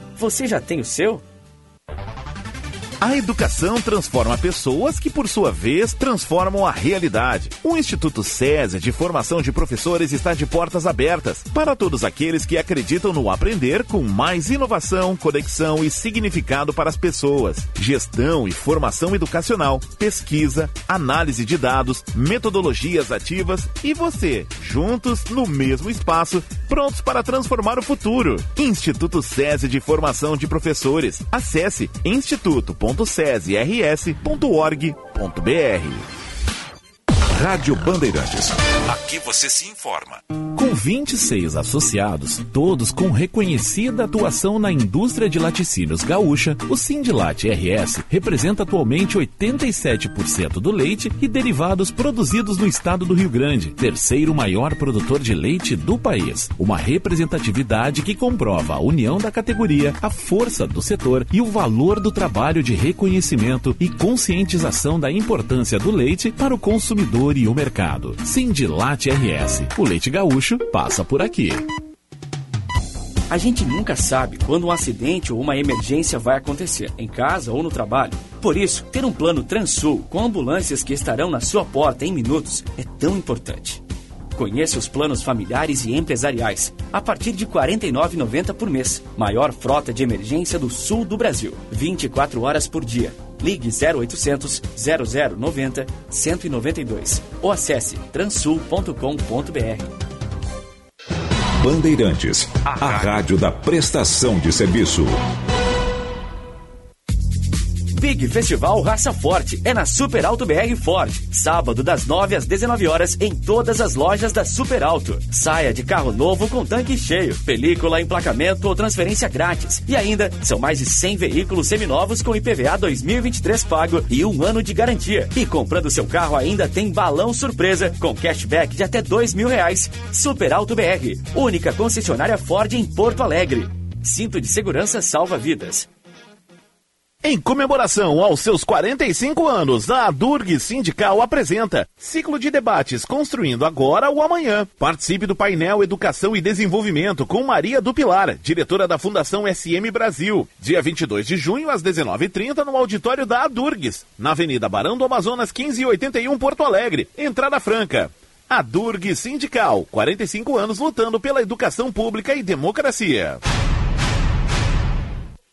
Você já tem o seu? A educação transforma pessoas que, por sua vez, transformam a realidade. O Instituto SESI de Formação de Professores está de portas abertas para todos aqueles que acreditam no aprender com mais inovação, conexão e significado para as pessoas. Gestão e formação educacional, pesquisa, análise de dados, metodologias ativas e você, juntos no mesmo espaço, prontos para transformar o futuro. Instituto SESI de Formação de Professores. Acesse instituto.sesirs.org.br. Rádio Bandeirantes. Aqui você se informa. Com 26 associados, todos com reconhecida atuação na indústria de laticínios gaúcha, o Sindilat RS representa atualmente 87% do leite e derivados produzidos no estado do Rio Grande, terceiro maior produtor de leite do país. Uma representatividade que comprova a união da categoria, a força do setor e o valor do trabalho de reconhecimento e conscientização da importância do leite para o consumidor e o mercado. Sindilat RS. O leite gaúcho passa por aqui. A gente nunca sabe quando um acidente ou uma emergência vai acontecer, em casa ou no trabalho. Por isso, ter um plano Transul com ambulâncias que estarão na sua porta em minutos é tão importante. Conheça os planos familiares e empresariais a partir de R$ 49,90 por mês. Maior frota de emergência do sul do Brasil. 24 horas por dia. Ligue 0800 0090 192 ou acesse transul.com.br. Bandeirantes, a rádio da prestação de serviço. Big Festival Raça Forte é na Super Alto BR Ford. Sábado das 9 às 19 horas em todas as lojas da Super Alto. Saia de carro novo com tanque cheio, película, emplacamento ou transferência grátis. E ainda são mais de 100 veículos seminovos com IPVA 2023 pago e um ano de garantia. E comprando seu carro ainda tem balão surpresa com cashback de até dois mil reais. Super Alto BR, única concessionária Ford em Porto Alegre. Cinto de segurança salva vidas. Em comemoração aos seus 45 anos, a Durg Sindical apresenta Ciclo de Debates Construindo Agora o Amanhã. Participe do painel Educação e Desenvolvimento com Maria do Pilar, diretora da Fundação SM Brasil. Dia 22 de junho, às 19h30, no auditório da Adurgs, na Avenida Barão do Amazonas 1581, Porto Alegre. Entrada franca. A Sindical, 45 anos lutando pela educação pública e democracia.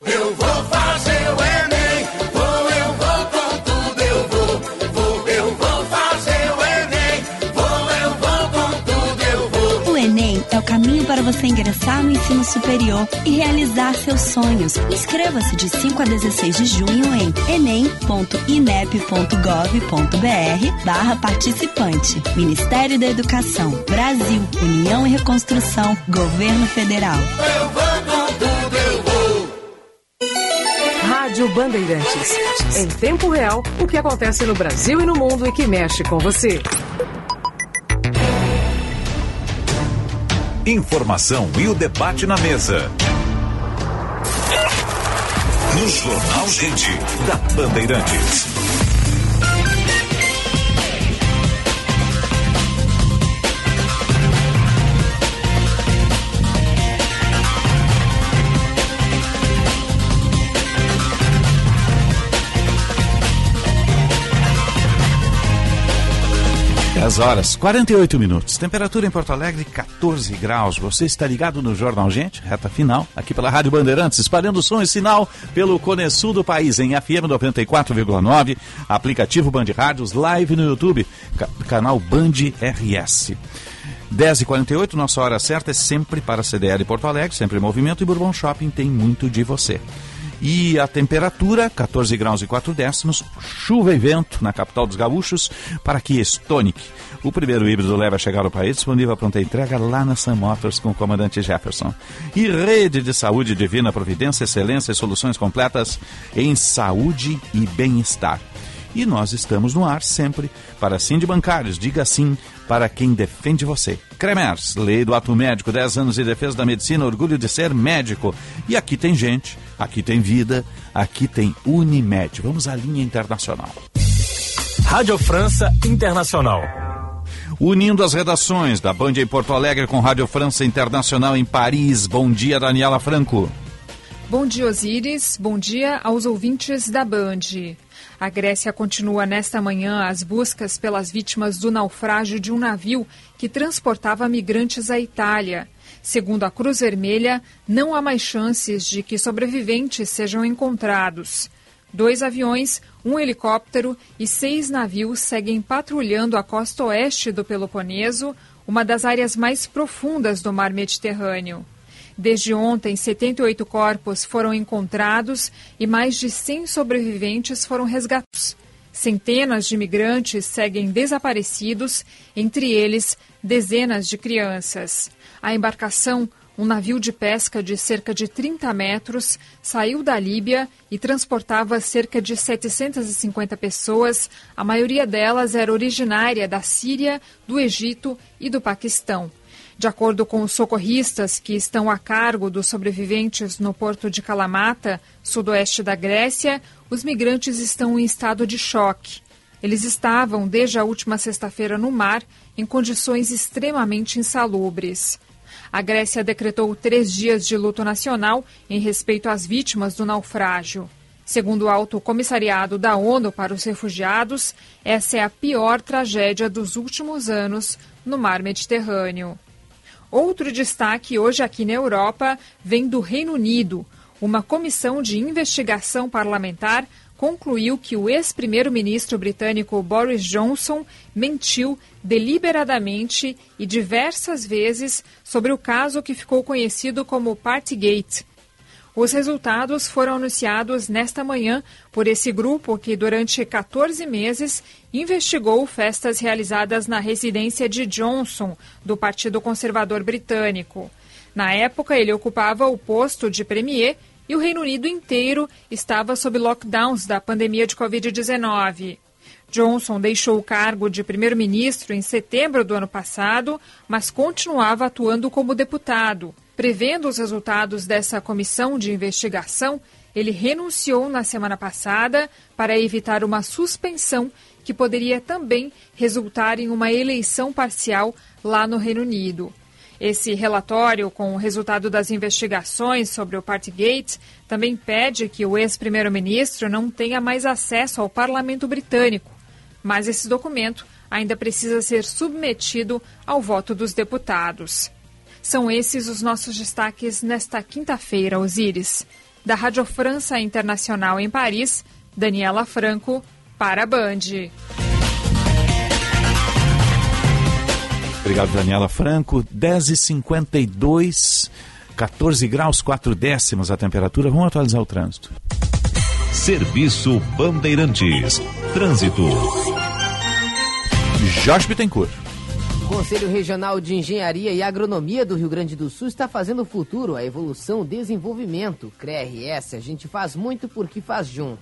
Eu vou fazer caminho para você ingressar no ensino superior e realizar seus sonhos. Inscreva-se de 5 a 16 de junho em enem.inep.gov.br barra participante. Ministério da Educação, Brasil, União e Reconstrução, Governo Federal. Eu vou com tudo, eu vou. Rádio Bandeirantes. Em tempo real, o que acontece no Brasil e no mundo e que mexe com você. Informação e o debate na mesa. No Jornal Gente, da Bandeirantes. Dez horas, 48 minutos. Temperatura em Porto Alegre, 14 graus. Você está ligado no Jornal Gente, reta final, aqui pela Rádio Bandeirantes, espalhando som e sinal pelo Cone Sul do país, em FM 94,9, aplicativo Band Rádios, live no YouTube, ca- canal Band RS. 10 e 48 nossa hora certa é sempre para CDL Porto Alegre, sempre em movimento, e Bourbon Shopping tem muito de você. E a temperatura, 14 graus e 4 décimos, chuva e vento na capital dos gaúchos, para Kia Stonic. O primeiro híbrido leva a chegar ao país, disponível a pronta entrega lá na Sun Motors com o comandante Jefferson. E rede de saúde divina, providência, excelência e soluções completas em saúde e bem-estar. E nós estamos no ar sempre para sim de bancários. Diga sim para quem defende você. Cremers, lei do ato médico, 10 anos de defesa da medicina, orgulho de ser médico. E aqui tem gente, aqui tem vida, aqui tem Unimed. Vamos à linha internacional. Rádio França Internacional. Unindo as redações da Band em Porto Alegre com Rádio França Internacional em Paris. Bom dia, Daniela Franco. Bom dia, Osíris. Bom dia aos ouvintes da Band. A Grécia continua nesta manhã as buscas pelas vítimas do naufrágio de um navio que transportava migrantes à Itália. Segundo a Cruz Vermelha, não há mais chances de que sobreviventes sejam encontrados. Dois aviões, um helicóptero e seis navios seguem patrulhando a costa oeste do Peloponeso, uma das áreas mais profundas do mar Mediterrâneo. Desde ontem, 78 corpos foram encontrados e mais de 100 sobreviventes foram resgatados. Centenas de migrantes seguem desaparecidos, entre eles dezenas de crianças. A embarcação, um navio de pesca de cerca de 30 metros, saiu da Líbia e transportava cerca de 750 pessoas. A maioria delas era originária da Síria, do Egito e do Paquistão. De acordo com os socorristas que estão a cargo dos sobreviventes no porto de Kalamata, sudoeste da Grécia, os migrantes estão em estado de choque. Eles estavam, desde a última sexta-feira, no mar, em condições extremamente insalubres. A Grécia decretou três dias de luto nacional em respeito às vítimas do naufrágio. Segundo o Alto Comissariado da ONU para os Refugiados, essa é a pior tragédia dos últimos anos no mar Mediterrâneo. Outro destaque hoje aqui na Europa vem do Reino Unido. Uma comissão de investigação parlamentar concluiu que o ex-primeiro-ministro britânico Boris Johnson mentiu deliberadamente e diversas vezes sobre o caso que ficou conhecido como Partygate. Os resultados foram anunciados nesta manhã por esse grupo que, durante 14 meses, investigou festas realizadas na residência de Johnson, do Partido Conservador Britânico. Na época, ele ocupava o posto de premier e o Reino Unido inteiro estava sob lockdowns da pandemia de Covid-19. Johnson deixou o cargo de primeiro-ministro em setembro do ano passado, mas continuava atuando como deputado. Prevendo os resultados dessa comissão de investigação, ele renunciou na semana passada para evitar uma suspensão que poderia também resultar em uma eleição parcial lá no Reino Unido. Esse relatório, com o resultado das investigações sobre o Partygate, também pede que o ex-primeiro-ministro não tenha mais acesso ao parlamento britânico. Mas esse documento ainda precisa ser submetido ao voto dos deputados. São esses os nossos destaques nesta quinta-feira, Osíris. Da Rádio França Internacional em Paris, Daniela Franco, para a Band. Obrigado, Daniela Franco. 10h52, 14 graus, 4 décimos a temperatura. Vamos atualizar o trânsito. Serviço Bandeirantes. Trânsito. Jorge Bittencourt. O Conselho Regional de Engenharia e Agronomia do Rio Grande do Sul está fazendo o futuro, a evolução, o desenvolvimento. CRERS, a gente faz muito porque faz junto.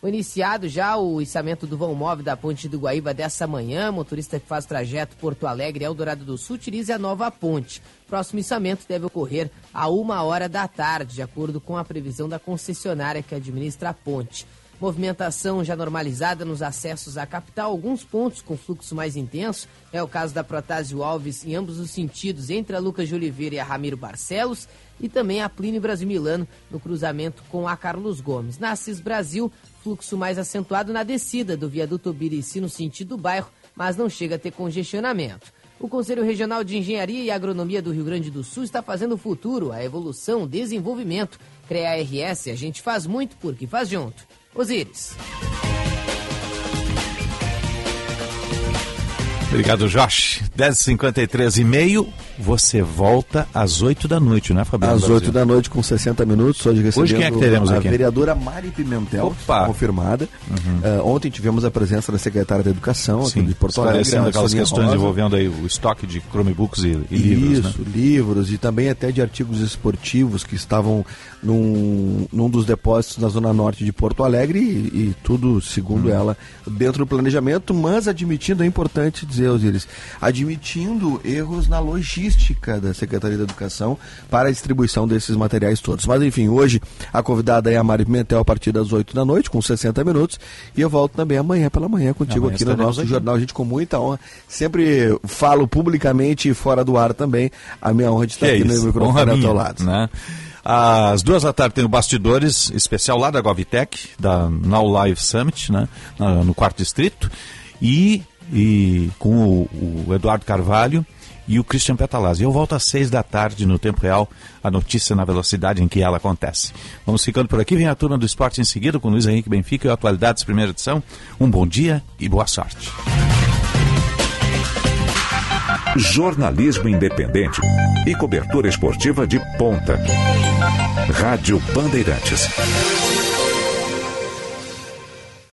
Foi iniciado já o içamento do vão móvel da Ponte do Guaíba dessa manhã. Motorista que faz trajeto Porto Alegre Eldorado do Sul utilize a nova ponte. Próximo içamento deve ocorrer a uma hora da tarde, de acordo com a previsão da concessionária que administra a ponte. Movimentação já normalizada nos acessos à capital, alguns pontos com fluxo mais intenso. É o caso da Protásio Alves em ambos os sentidos, entre a Lucas de Oliveira e a Ramiro Barcelos, e também a Plínio Brasil Milano no cruzamento com a Carlos Gomes. Na Assis Brasil, fluxo mais acentuado na descida do viaduto Birici no sentido do bairro, mas não chega a ter congestionamento. O Conselho Regional de Engenharia e Agronomia do Rio Grande do Sul está fazendo o futuro, a evolução, o desenvolvimento. CREA RS, a gente faz muito porque faz junto. Osíris. Obrigado, Josh. 10h53 e meio, você volta às 8 da noite, não é, Fabiano? Às Brasil? 8 da noite, com 60 minutos, hoje recebendo Hoje quem é que teremos a aqui? vereadora Mari Pimentel, Opa! confirmada. Uhum. Eh, ontem tivemos a presença da secretária da Educação aqui Sim, de Porto Alegre, aquelas questões Rosa. envolvendo aí o estoque de Chromebooks e, e livros, Isso, né? livros e também até de artigos esportivos que estavam num, num dos depósitos na zona norte de Porto Alegre e, e tudo, segundo Hum. ela, dentro do planejamento, mas admitindo, é importante dizer, Osiris, admitindo erros na logística da Secretaria da Educação para a distribuição desses materiais todos. Mas enfim, hoje a convidada é a Mari Pimentel a partir das 8 da noite, com 60 minutos, e eu volto também amanhã pela manhã contigo Amanhã aqui no nosso aqui. jornal. A gente com muita honra. Sempre falo publicamente e fora do ar também. A minha honra de estar Que é aqui isso, no microfone ao teu lado. Né? Às duas da tarde tem o Bastidores especial lá da Govitec, da Now Live Summit, né? No quarto distrito. E, e com o, o Eduardo Carvalho e o Christian Petalazzi. Eu volto às seis da tarde no Tempo Real, a notícia na velocidade em que ela acontece. Vamos ficando por aqui, vem a turma do esporte em seguida com Luiz Henrique Benfica e Atualidades, primeira edição. Um bom dia e boa sorte. Jornalismo independente e cobertura esportiva de ponta. Rádio Bandeirantes.